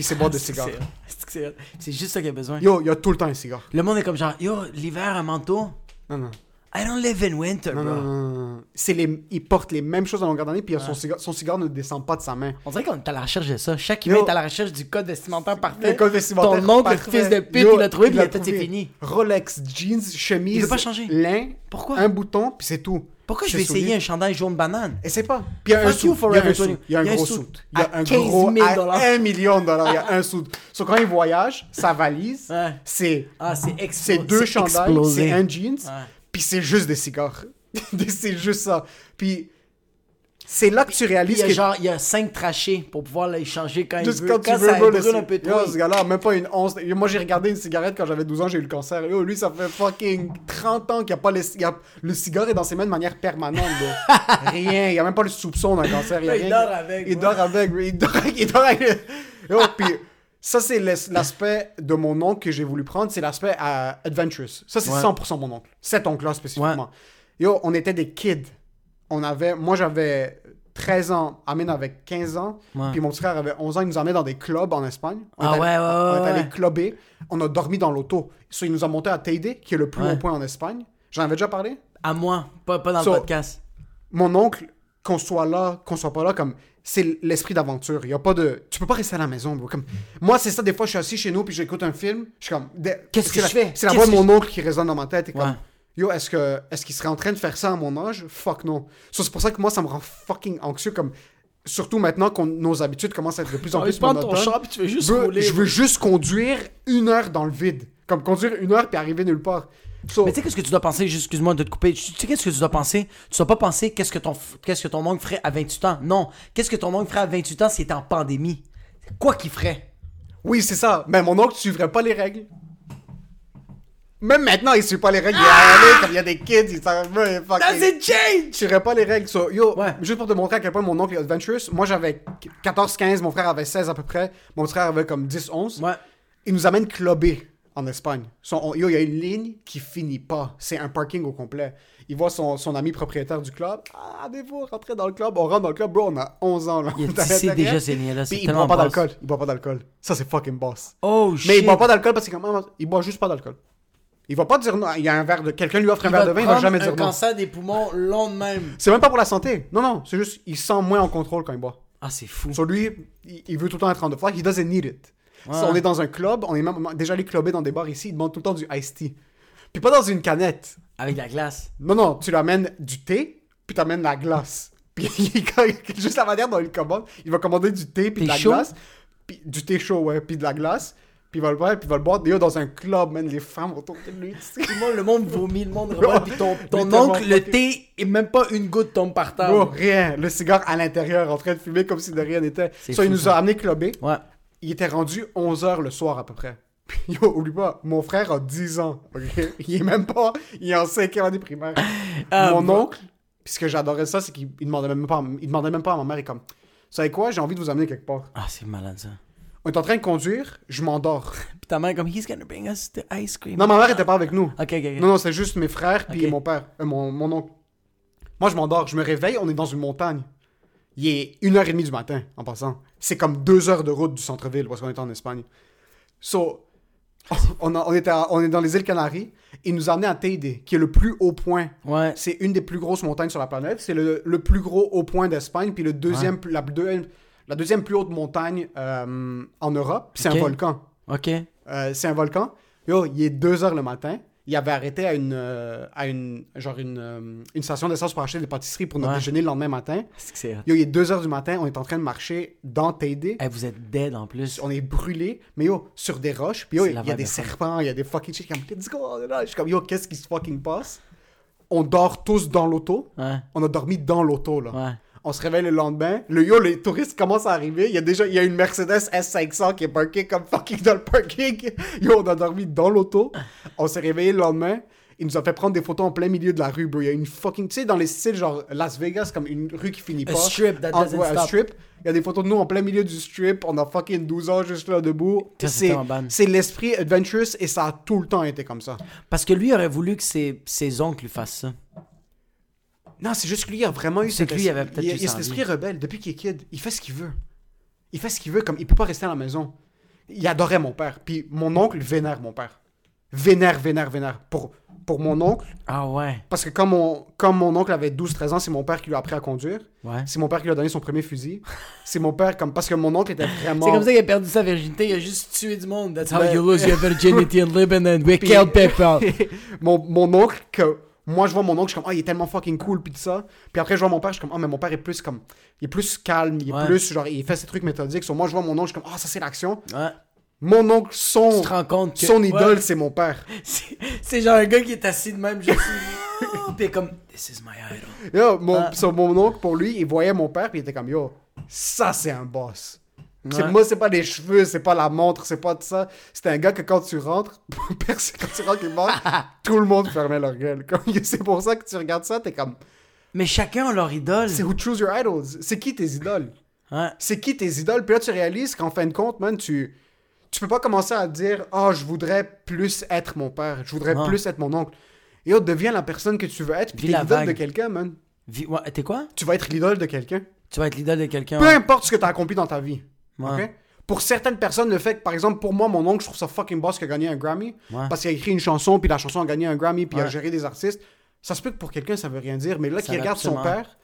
S2: puis ses boîtes de
S3: C'est
S2: cigares.
S3: c'est- c'est c'est- C'est juste ça qu'il y a besoin.
S2: Yo, il y a tout le temps un cigare.
S3: Le monde est comme genre, yo, l'hiver, un manteau?
S2: Non, non.
S3: I don't live in winter,
S2: Non,
S3: bro.
S2: non, non, non, non. C'est les... Il porte les mêmes choses à longueur d'année, puis a son, cigare... son cigare ne descend pas de sa main.
S3: On dirait qu'on est à la recherche de ça. Chaque humain est à la recherche du code vestimentaire parfait.
S2: Le code vestimentaire
S3: Ton oncle, fils de pute,
S2: Yo,
S3: il l'a trouvé, puis il a tout, c'est fini.
S2: Rolex, jeans, chemise,
S3: Il veut pas changer.
S2: lin,
S3: Pourquoi?
S2: un bouton, puis c'est tout.
S3: Pourquoi je vais essayer un chandail jaune banane?
S2: Essaie pas. Puis il y a un suit. Il y a un.
S3: 20.
S2: Il y a un gros
S3: suit.
S2: Il y a un
S3: 15
S2: gros
S3: 000
S2: à
S3: dollars.
S2: 1 million de dollars. Il y a un suit. So, quand il voyage, sa valise,
S3: Ouais.
S2: c'est
S3: Ah, c'est
S2: deux chandails, c'est un jeans,
S3: Ouais.
S2: puis c'est juste des cigares. [laughs] c'est juste ça. Puis c'est là que tu
S3: Il
S2: réalises
S3: y a
S2: que
S3: genre, il y a 5 trachés pour pouvoir les changer quand il
S2: Juste
S3: veut.
S2: quand
S3: Quand,
S2: tu veux,
S3: ça brûle un peu
S2: Yo,
S3: trop.
S2: ce gars-là, même pas une once. Yo, Moi, j'ai regardé une cigarette quand j'avais 12 ans, j'ai eu le cancer. Yo, lui, ça fait fucking 30 ans qu'il a pas les... il a- Le cigare est dans ses mains de manière permanente. [laughs] Rien. Il y a même pas le soupçon d'un cancer. Il, y a
S3: Il
S2: rien.
S3: dort avec,
S2: Il dort avec. Il dort avec. Il dort avec. Yo, puis ça, c'est l'as- l'aspect de mon oncle que j'ai voulu prendre. C'est l'aspect euh, adventurous. Ça, c'est
S3: Ouais.
S2: 100% mon oncle. Cet oncle-là, spécifiquement. Yo, on était des kids. On avait... Moi, j'avais 13 ans. Amine avait 15 ans.
S3: Ouais.
S2: Puis mon petit frère avait 11 ans. Il nous emmenait dans des clubs en Espagne. On
S3: Ah
S2: est allé-
S3: ouais, ouais,
S2: On est allé clubber. On a dormi dans l'auto. So, il nous a monté à Teide, qui est le plus haut point en Espagne. J'en avais déjà parlé?
S3: À moi, pas, pas dans
S2: So-
S3: le podcast.
S2: Mon oncle, qu'on soit là, qu'on soit pas là, comme c'est l'esprit d'aventure. Il y a pas de. Tu peux pas rester à la maison, bro. Comme moi, c'est ça. Des fois, je suis assis chez nous puis j'écoute un film. Je suis comme.
S3: Qu'est-ce que
S2: la-
S3: je fais?
S2: C'est la voix de mon oncle qui résonne dans ma tête. Et comme. Yo, est-ce que est-ce qu'il serait en train de faire ça à mon âge? Fuck non. So, c'est pour ça que moi, ça me rend fucking anxieux. Comme surtout maintenant que nos habitudes commencent à être de plus en plus monotones.
S3: tu veux juste
S2: Bro, je veux juste conduire une heure dans le vide. Comme conduire une heure puis arriver nulle part. So,
S3: Mais tu sais qu'est-ce que tu dois penser, excuse-moi de te couper, tu sais qu'est-ce que tu dois penser? Tu dois pas penser qu'est-ce que ton qu'est-ce que ton oncle ferait à 28 ans. Non, qu'est-ce que ton oncle ferait à 28 ans s'il était en pandémie? Quoi qu'il ferait?
S2: Oui, c'est ça. Mais mon oncle suivrait pas les règles. Même maintenant, il suit pas les règles. Il est comme il y a des kids, il s'en veut, il fucking-
S3: That's it change!
S2: Suivrait pas les règles. So, yo,
S3: Ouais.
S2: juste pour te montrer à quel point mon oncle est adventurous, moi j'avais 14-15, mon frère avait 16 à peu près, mon frère avait comme 10-11.
S3: Ouais.
S2: Il nous amène clubber en Espagne. Son- on- yo, il y a une ligne qui finit pas. C'est un parking au complet. Il voit son, son ami propriétaire du club. Ah, avez-vous rentré dans le club? On rentre dans le club, bro, on a 11 ans. Là.
S3: Il
S2: t'arrête
S3: déjà ces liens-là,
S2: Puis il
S3: tellement
S2: boit pas d'alcool. Il boit pas d'alcool. Ça, c'est fucking boss.
S3: Oh shit!
S2: Mais il boit pas d'alcool parce qu'il il boit juste pas d'alcool. Il va pas dire non. Il y a un verre de. Quelqu'un lui offre un verre de vin, il va jamais
S3: un
S2: dire non.
S3: cancer des poumons long de même.
S2: C'est même pas pour la santé. Non, non. C'est juste, il se sent moins en contrôle quand il boit.
S3: Ah, c'est fou.
S2: Sur lui, il, il veut tout le temps être en flag. He doesn't need it.
S3: Ouais.
S2: Si on est dans un club, on est même déjà allé clubber dans des bars ici, il demande tout le temps du iced tea. Puis pas dans une canette.
S3: Avec de la glace.
S2: Non, non, tu lui amènes du thé, puis tu amènes la glace. [laughs] Puis juste la manière dont il commande, il va commander du thé puis de la
S3: chaud?
S2: glace. Puis du thé chaud, ouais, puis de la glace. Puis il va le boire, puis il va le boire yo, dans un club, man. Les femmes autour de lui.
S3: Tout le monde, le monde vomit, le monde revoit, puis ton, oncle, le thé, et même pas une goutte tombe par terre.
S2: Bro, rien. Le cigare à l'intérieur, en train de fumer comme si de rien n'était. So, il nous
S3: ça.
S2: a amené clubber.
S3: Ouais.
S2: Il était rendu 11h le soir à peu près. [laughs] Puis yo, oublie pas, mon frère a 10 ans. [laughs] Il est même pas. Il est en 5e année primaire.
S3: Ah,
S2: mon
S3: bon.
S2: oncle, puis ce que j'adorais ça, c'est qu'il il demandait même pas, il demandait même pas à ma mère, il est comme, vous savez quoi, j'ai envie de vous amener quelque part.
S3: Ah, c'est malade ça.
S2: On est en train de conduire, je m'endors. [laughs]
S3: Puis ta mère, comme, he's gonna bring us the ice cream.
S2: Non, ma mère était pas avec nous.
S3: Ok, ok, ok.
S2: Non, non, c'est juste mes frères puis
S3: Ok.
S2: mon père, euh, mon, mon oncle. Moi, je m'endors, je me réveille, on est dans une montagne. Il est 1h30 du matin, en passant. C'est comme deux heures de route du centre-ville, parce qu'on est en Espagne. So, [laughs] on, a- on, était à- on est dans les îles Canaries. Il nous a amené à Teide, qui est le plus haut point.
S3: Ouais.
S2: C'est une des plus grosses montagnes sur la planète. C'est le, le plus gros haut point d'Espagne, puis le deuxième, la, la deuxième plus haute montagne euh, en Europe. C'est un volcan.
S3: Ok.
S2: Euh, c'est un volcan. Yo, il est 2 heures le matin. Il avait arrêté à une, euh, à une, genre une, une station d'essence pour acheter des pâtisseries pour notre
S3: Ouais.
S2: déjeuner le lendemain matin.
S3: C'est que c'est hot.
S2: Yo, il est 2 heures du matin. On est en train de marcher dans Teide.
S3: Eh, vous êtes dead en plus.
S2: On est brûlé, mais yo, sur des roches. Puis yo, il y a des serpents, il y a des fucking shit. Comme, let's go. on est là. Je suis comme, yo, qu'est-ce qui se fucking passe? On dort tous dans l'auto.
S3: Ouais.
S2: On a dormi dans l'auto, là.
S3: Ouais.
S2: On se réveille le lendemain. Le yo, les touristes commencent à arriver. Il y a déjà il y a une Mercedes S500 qui est parkée comme fucking dans le parking. [laughs] Yo, on a dormi dans l'auto. On s'est réveillé le lendemain. Il nous a fait prendre des photos en plein milieu de la rue, bro. Il y a une fucking. Tu sais, dans les styles genre Las Vegas, comme une rue qui finit
S3: A
S2: pas.
S3: strip that
S2: En- un strip. Il y a des photos de nous en plein milieu du strip. On a fucking 12 ans juste là debout.
S3: C'est
S2: l'esprit adventurous et ça a tout le temps été comme ça.
S3: Parce que lui aurait voulu que ses, ses oncles fassent ça.
S2: Non, c'est juste que lui, il a vraiment eu cet
S3: lui, il
S2: esprit-
S3: avait peut-être
S2: il a-
S3: juste
S2: il a cet esprit rebelle. Depuis qu'il est kid, il fait ce qu'il veut. Il fait ce qu'il veut, comme il peut pas rester à la maison. Il adorait mon père. Puis mon oncle vénère mon père. Vénère, vénère, vénère. Pour, pour mon oncle,
S3: Ah ouais.
S2: parce que comme mon, comme mon oncle avait 12-13 ans, c'est mon père qui lui a appris à conduire.
S3: Ouais.
S2: C'est mon père qui lui a donné son premier fusil. C'est mon père, comme parce que mon oncle était vraiment.
S3: C'est comme ça qu'il a perdu sa virginité, il a juste tué du monde. That's how
S2: Ben-
S3: you lose your virginity in [laughs] Lebanon. We
S2: Puis-
S3: killed people. [laughs]
S2: mon, mon oncle, que moi je vois mon oncle, je suis comme, ah, il est tellement fucking cool, puis tout ça. Puis après, je vois mon père, je suis comme, ah, mais mon père est plus comme, il est plus calme, il est
S3: Ouais.
S2: plus, genre, il fait ses trucs méthodiques. So, moi, je vois mon oncle, je suis comme, ah, ça c'est l'action.
S3: Ouais.
S2: Mon oncle, son,
S3: que.
S2: son
S3: Ouais.
S2: idole, c'est mon père. [laughs]
S3: C'est genre un gars qui est assis de même, juste. [laughs] Puis il est comme, This is my idol.
S2: Yo, mon,
S3: Ah.
S2: so, mon oncle, pour lui, il voyait mon père, puis il était comme, yo, ça c'est un boss.
S3: Ouais.
S2: Moi, c'est pas les cheveux, c'est pas la montre, c'est pas de ça. C'est un gars que quand tu rentres, [laughs] personne, quand tu rentres quelque part, [laughs] tout le monde fermait leur gueule. C'est pour ça que tu regardes ça, t'es comme,
S3: Mais chacun a leur idole.
S2: c'est who choose your idols. C'est qui tes idoles?
S3: Ouais.
S2: c'est qui tes idoles? Puis là, tu réalises qu'en fin de compte, man, tu, tu peux pas commencer à dire Oh, je voudrais plus être mon père, je voudrais
S3: Ouais.
S2: plus être mon oncle. Et oh, deviens la personne que tu veux être, puis t'es l'idole de quelqu'un, man.
S3: Vi- ouais, T'es quoi?
S2: Tu vas être l'idole de quelqu'un.
S3: Tu vas être l'idole de quelqu'un.
S2: Peu importe ce que tu as accompli dans ta vie.
S3: Ouais.
S2: Pour certaines personnes, le fait que, par exemple, pour moi, mon oncle, je trouve ça fucking boss qu'il a gagné un Grammy.
S3: Ouais.
S2: Parce qu'il a écrit une chanson, puis la chanson a gagné un Grammy, puis il a géré des artistes. Ça se peut que pour quelqu'un, ça veut rien dire. Mais là,
S3: veut
S2: regarde son père,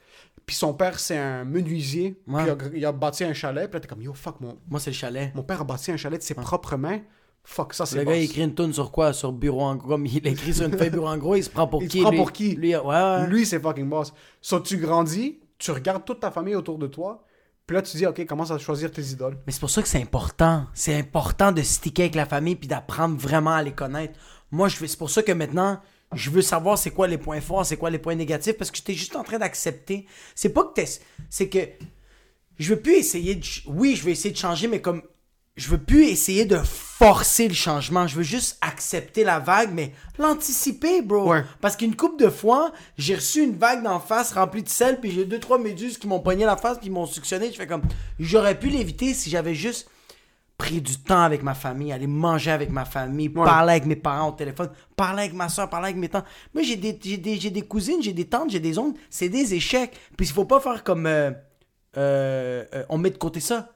S2: puis son père, c'est un menuisier, puis il a, il a bâti un chalet, puis là, t'es comme, yo, fuck, mon,
S3: Moi, c'est le chalet.
S2: mon père a bâti un chalet de ses propres mains. Fuck, ça, c'est
S3: Le
S2: boss.
S3: gars, il écrit une tune sur quoi? Sur bureau en gros. Il écrit sur une feuille bureau en gros, il se prend pour
S2: Il se
S3: qui
S2: prend
S3: lui?
S2: pour qui?
S3: Lui, ouais, ouais.
S2: Lui, c'est fucking boss. So, tu grandis, tu regardes toute ta famille autour de toi, puis là, tu dis, OK, commence à choisir tes idoles.
S3: Mais c'est pour ça que c'est important. C'est important de sticker avec la famille puis d'apprendre vraiment à les connaître. Moi, je c'est pour ça que maintenant, je veux savoir c'est quoi les points forts, c'est quoi les points négatifs, parce que j'étais juste en train d'accepter. C'est pas que t'es... C'est que je veux plus essayer de... Oui, je vais essayer de changer, mais comme... Je veux plus essayer de forcer le changement. Je veux juste accepter la vague, mais l'anticiper, bro.
S2: Ouais.
S3: Parce qu'une couple de fois, j'ai reçu une vague d'en face remplie de sel, puis j'ai deux, trois méduses qui m'ont pogné la face, puis ils m'ont suctionné. Je fais comme... J'aurais pu l'éviter si j'avais juste pris du temps avec ma famille, aller manger avec ma famille, parler avec mes parents au téléphone, parler avec ma soeur, parler avec mes tantes. Moi, j'ai des, j'ai des, j'ai des cousines, j'ai des tantes, j'ai des oncles. C'est des échecs. Puis il faut pas faire comme... euh, euh, euh, on met de côté ça.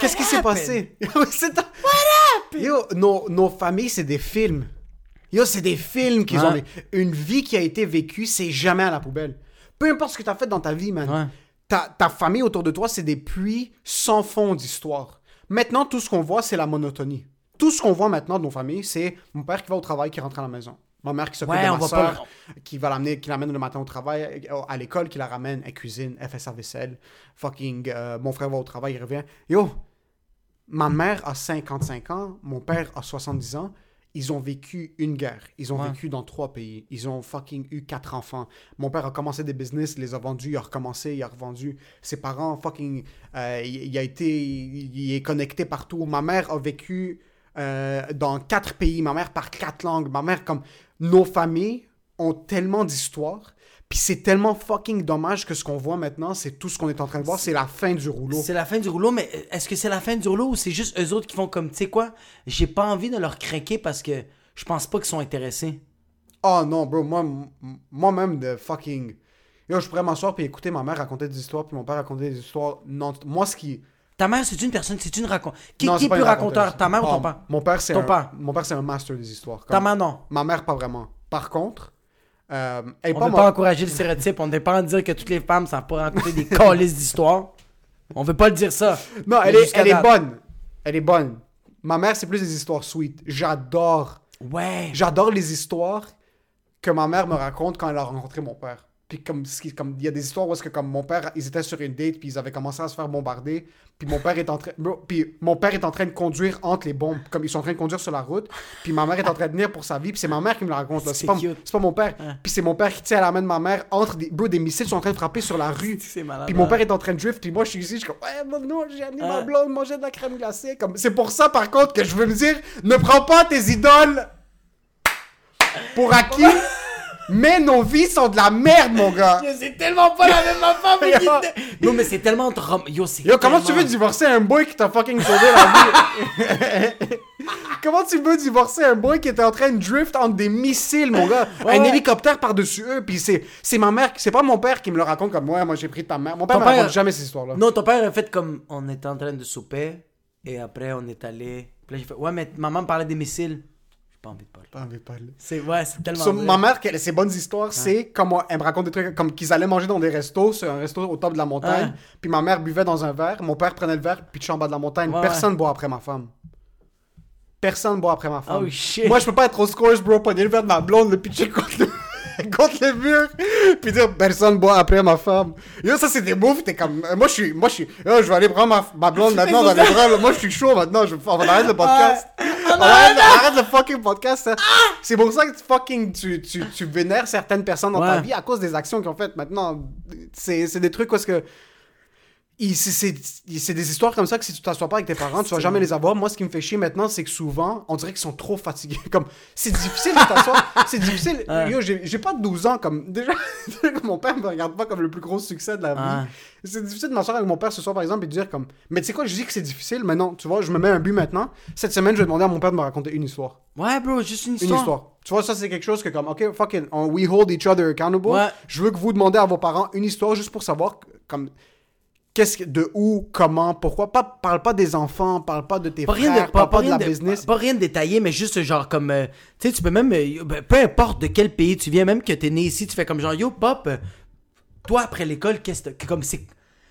S2: Qu'est-ce qui s'est
S3: happened? [laughs]
S2: passé? C'est un- Yo, nos, nos familles, c'est des films. Yo, c'est des films qu'ils
S3: Ouais.
S2: ont. Une vie qui a été vécue, c'est jamais à la poubelle. Peu importe ce que tu as fait dans ta vie, man.
S3: Ouais.
S2: Ta, ta famille autour de toi, c'est des puits sans fond d'histoire. Maintenant, tout ce qu'on voit, c'est la monotonie. Tout ce qu'on voit maintenant de nos familles, c'est mon père qui va au travail, qui rentre à la maison. Ma mère qui s'occupe
S3: Ouais,
S2: de ma soeur,
S3: pas
S2: qui va l'amener, qui l'amène le matin au travail, euh, à l'école, qui la ramène, elle cuisine, elle fait sa vaisselle. Fucking, euh, mon frère va au travail, il revient. Yo, ma mère a 55 ans, mon père a 70 ans. Ils ont vécu une guerre. Ils ont
S3: Ouais.
S2: vécu dans trois pays. Ils ont fucking eu quatre enfants. Mon père a commencé des business, les a vendus, il a recommencé, il a revendu. Ses parents, fucking, euh, il, a été, il, il est connecté partout. Ma mère a vécu euh, dans quatre pays. Ma mère parle quatre langues. Ma mère, comme, nos familles ont tellement d'histoires. Puis c'est tellement fucking dommage que ce qu'on voit maintenant, c'est tout ce qu'on est en train de voir, c'est la fin du rouleau.
S3: C'est la fin du rouleau, mais est-ce que c'est la fin du rouleau ou c'est juste eux autres qui font comme, tu sais quoi, j'ai pas envie de leur craquer parce que je pense pas qu'ils sont intéressés?
S2: Oh non, bro, moi, moi-même de fucking. Yo, je pourrais m'asseoir puis écouter ma mère raconter des histoires puis mon père raconter des histoires. Non, moi, ce qui.
S3: Ta mère, c'est une personne, c'est une raconte. Qui,
S2: non,
S3: qui est plus raconteur,
S2: raconteuse.
S3: ta mère ou
S2: Oh,
S3: ton père?
S2: Mon père, c'est un.
S3: père.
S2: Mon père, c'est un master des histoires.
S3: Ta mère, non.
S2: Ma mère, pas vraiment. Par contre, euh, elle
S3: On
S2: pas
S3: veut
S2: mo-
S3: pas encourager le stéréotype, on ne veut pas dire que toutes les femmes savent pas raconter des calices d'histoires. On veut pas le dire ça.
S2: Non, elle est, elle est bonne. Elle est bonne. Ma mère, c'est plus des histoires sweet. J'adore.
S3: Ouais.
S2: J'adore les histoires que ma mère me raconte quand elle a rencontré mon père. Puis comme il y a des histoires où est-ce que comme mon père ils étaient sur une date puis ils avaient commencé à se faire bombarder puis mon père est en train puis mon père est en train de conduire entre les bombes comme ils sont en train de conduire sur la route puis ma mère est en train de venir pour sa vie puis c'est ma mère qui me la raconte là.
S3: C'est
S2: pas pas mon père puis c'est mon père qui tient à la main de ma mère entre des bro des missiles sont en train de frapper sur la [laughs] rue
S3: malade.
S2: puis mon père est en train de drift, puis moi je suis ici, je suis comme, ouais, non, j'ai amené ma blonde manger de la crème glacée. Comme... C'est pour ça, par contre, que je veux me dire, ne prends pas tes idoles pour acquis, [laughs] mais nos vies sont de la merde, mon gars.
S3: C'est tellement pas la même affaire, mais [laughs] Non, mais c'est tellement. trom- Yo, c'est
S2: Yo, comment tu veux divorcer un boy qui t'a fucking sauvé la vie? [laughs] comment tu veux divorcer un boy qui était en train de drift entre des missiles, mon gars?
S3: Ouais,
S2: un
S3: ouais.
S2: hélicoptère par-dessus eux, puis c'est, c'est ma mère, c'est pas mon père qui me le raconte comme, ouais, moi j'ai pris ta mère. Mon père
S3: Ton
S2: me
S3: père-
S2: raconte jamais ces histoires-là.
S3: Non, ton père a fait comme. On était en train de souper, et après, on est allé. Puis là, j'ai fait. Ouais, mais maman me parlait des missiles. Pas envie de parler.
S2: Pas envie de parler.
S3: C'est ouais, c'est tellement.
S2: Ma mère, ses bonnes histoires, c'est comme elle me raconte des trucs comme qu'ils allaient manger dans des restos, sur un resto au top de la montagne.
S3: Ouais.
S2: Puis ma mère buvait dans un verre, mon père prenait le verre, puis en bas de la montagne. Personne boit après ma femme. Personne boit après ma femme.
S3: Oh, shit.
S2: Moi, je peux pas être au scores, bro, pogner le verre de ma blonde, le pitcher contre le, [laughs] contre le mur, puis dire personne boit après ma femme. Yo, ça, c'est des moves, t'es comme. euh, Moi, je suis. Moi, je suis. Yo, je vais aller prendre ma, ma blonde [laughs] maintenant dans les bras, là. Moi, je suis chaud maintenant. Je, on va arrêter le podcast. Arrête, arrête le fucking podcast. hein. C'est pour ça que tu fucking tu, tu, tu vénères certaines personnes dans ta vie à cause des actions qu'ils ont faites. Maintenant, c'est c'est des trucs parce que c'est- des histoires comme ça que si tu t'assois pas avec tes parents, tu vas jamais les avoir. Moi, ce qui me fait chier maintenant, c'est que souvent, on dirait qu'ils sont trop fatigués. [laughs] Comme, c'est difficile de t'asseoir. c'est difficile. [laughs]
S3: Ouais.
S2: Yo, j'ai pas 12 ans. Comme, [laughs] déjà, mon père me regarde pas comme le plus gros succès de la vie.
S3: Ouais.
S2: C'est difficile de m'asseoir avec mon père ce soir, par exemple, et de dire comme, mais tu sais quoi, je dis que c'est difficile, mais non, tu vois, je me mets un but maintenant. Cette semaine, je vais demander à mon père de me raconter une histoire.
S3: Ouais, bro, juste une
S2: Une
S3: histoire.
S2: histoire. Tu vois, ça, c'est quelque chose que, comme, ok, fucking, on- we hold each other accountable.
S3: Ouais.
S2: Je veux que vous demandez à vos parents une histoire juste pour savoir, comme, qu'est-ce que, de où, comment, pourquoi? Pas, parle pas des enfants, parle pas de tes
S3: Pas rien
S2: frères,
S3: de,
S2: parle pas,
S3: pas
S2: de
S3: rien
S2: la
S3: de,
S2: business.
S3: pas, pas rien de détaillé, mais juste genre comme. euh, tu sais, tu peux même. euh, ben, peu importe de quel pays tu viens, même que t'es né ici, tu fais comme genre Yo, Pop, euh, toi après l'école, qu'est-ce que. Comme c'est.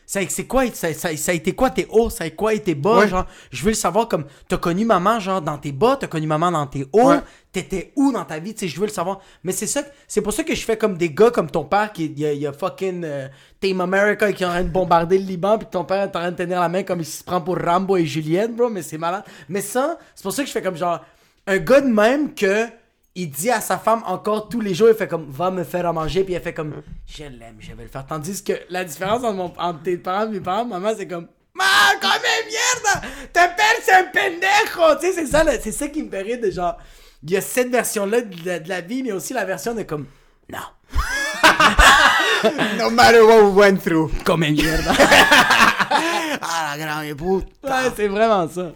S3: C'est quoi, ça, ça- ça a été quoi tes hauts, ça a été quoi tes bas,
S2: Ouais.
S3: genre, je veux le savoir comme, t'as connu maman, genre, dans tes bas, t'as connu maman dans tes hauts,
S2: Ouais.
S3: T'étais où dans ta vie, tu sais, je veux le savoir. Mais c'est ça, c'est pour ça que je fais comme des gars comme ton père qui, il a, a fucking euh, Team America qui est en train de bombarder le Liban, puis ton père est en train de tenir la main comme il se prend pour Rambo et Juliette, bro, mais c'est malade. Mais ça, c'est pour ça que je fais comme genre, un gars de même que, il dit à sa femme encore tous les jours, il fait comme, va me faire à manger, puis elle fait comme, je l'aime, je vais le faire. Tandis que la différence entre, mon, entre tes parents et mes parents, maman, c'est comme, Ah, comme merde! Ton père, c'est un pendejo! Tu sais, c'est ça, c'est ça qui me rire de genre. Il y a cette version-là de, la- de la vie, mais aussi la version de comme. Non. [laughs]
S2: No matter what we went through.
S3: Comme merde. [laughs] [laughs]
S2: Ah, la grande épouse.
S3: ouais, c'est vraiment ça.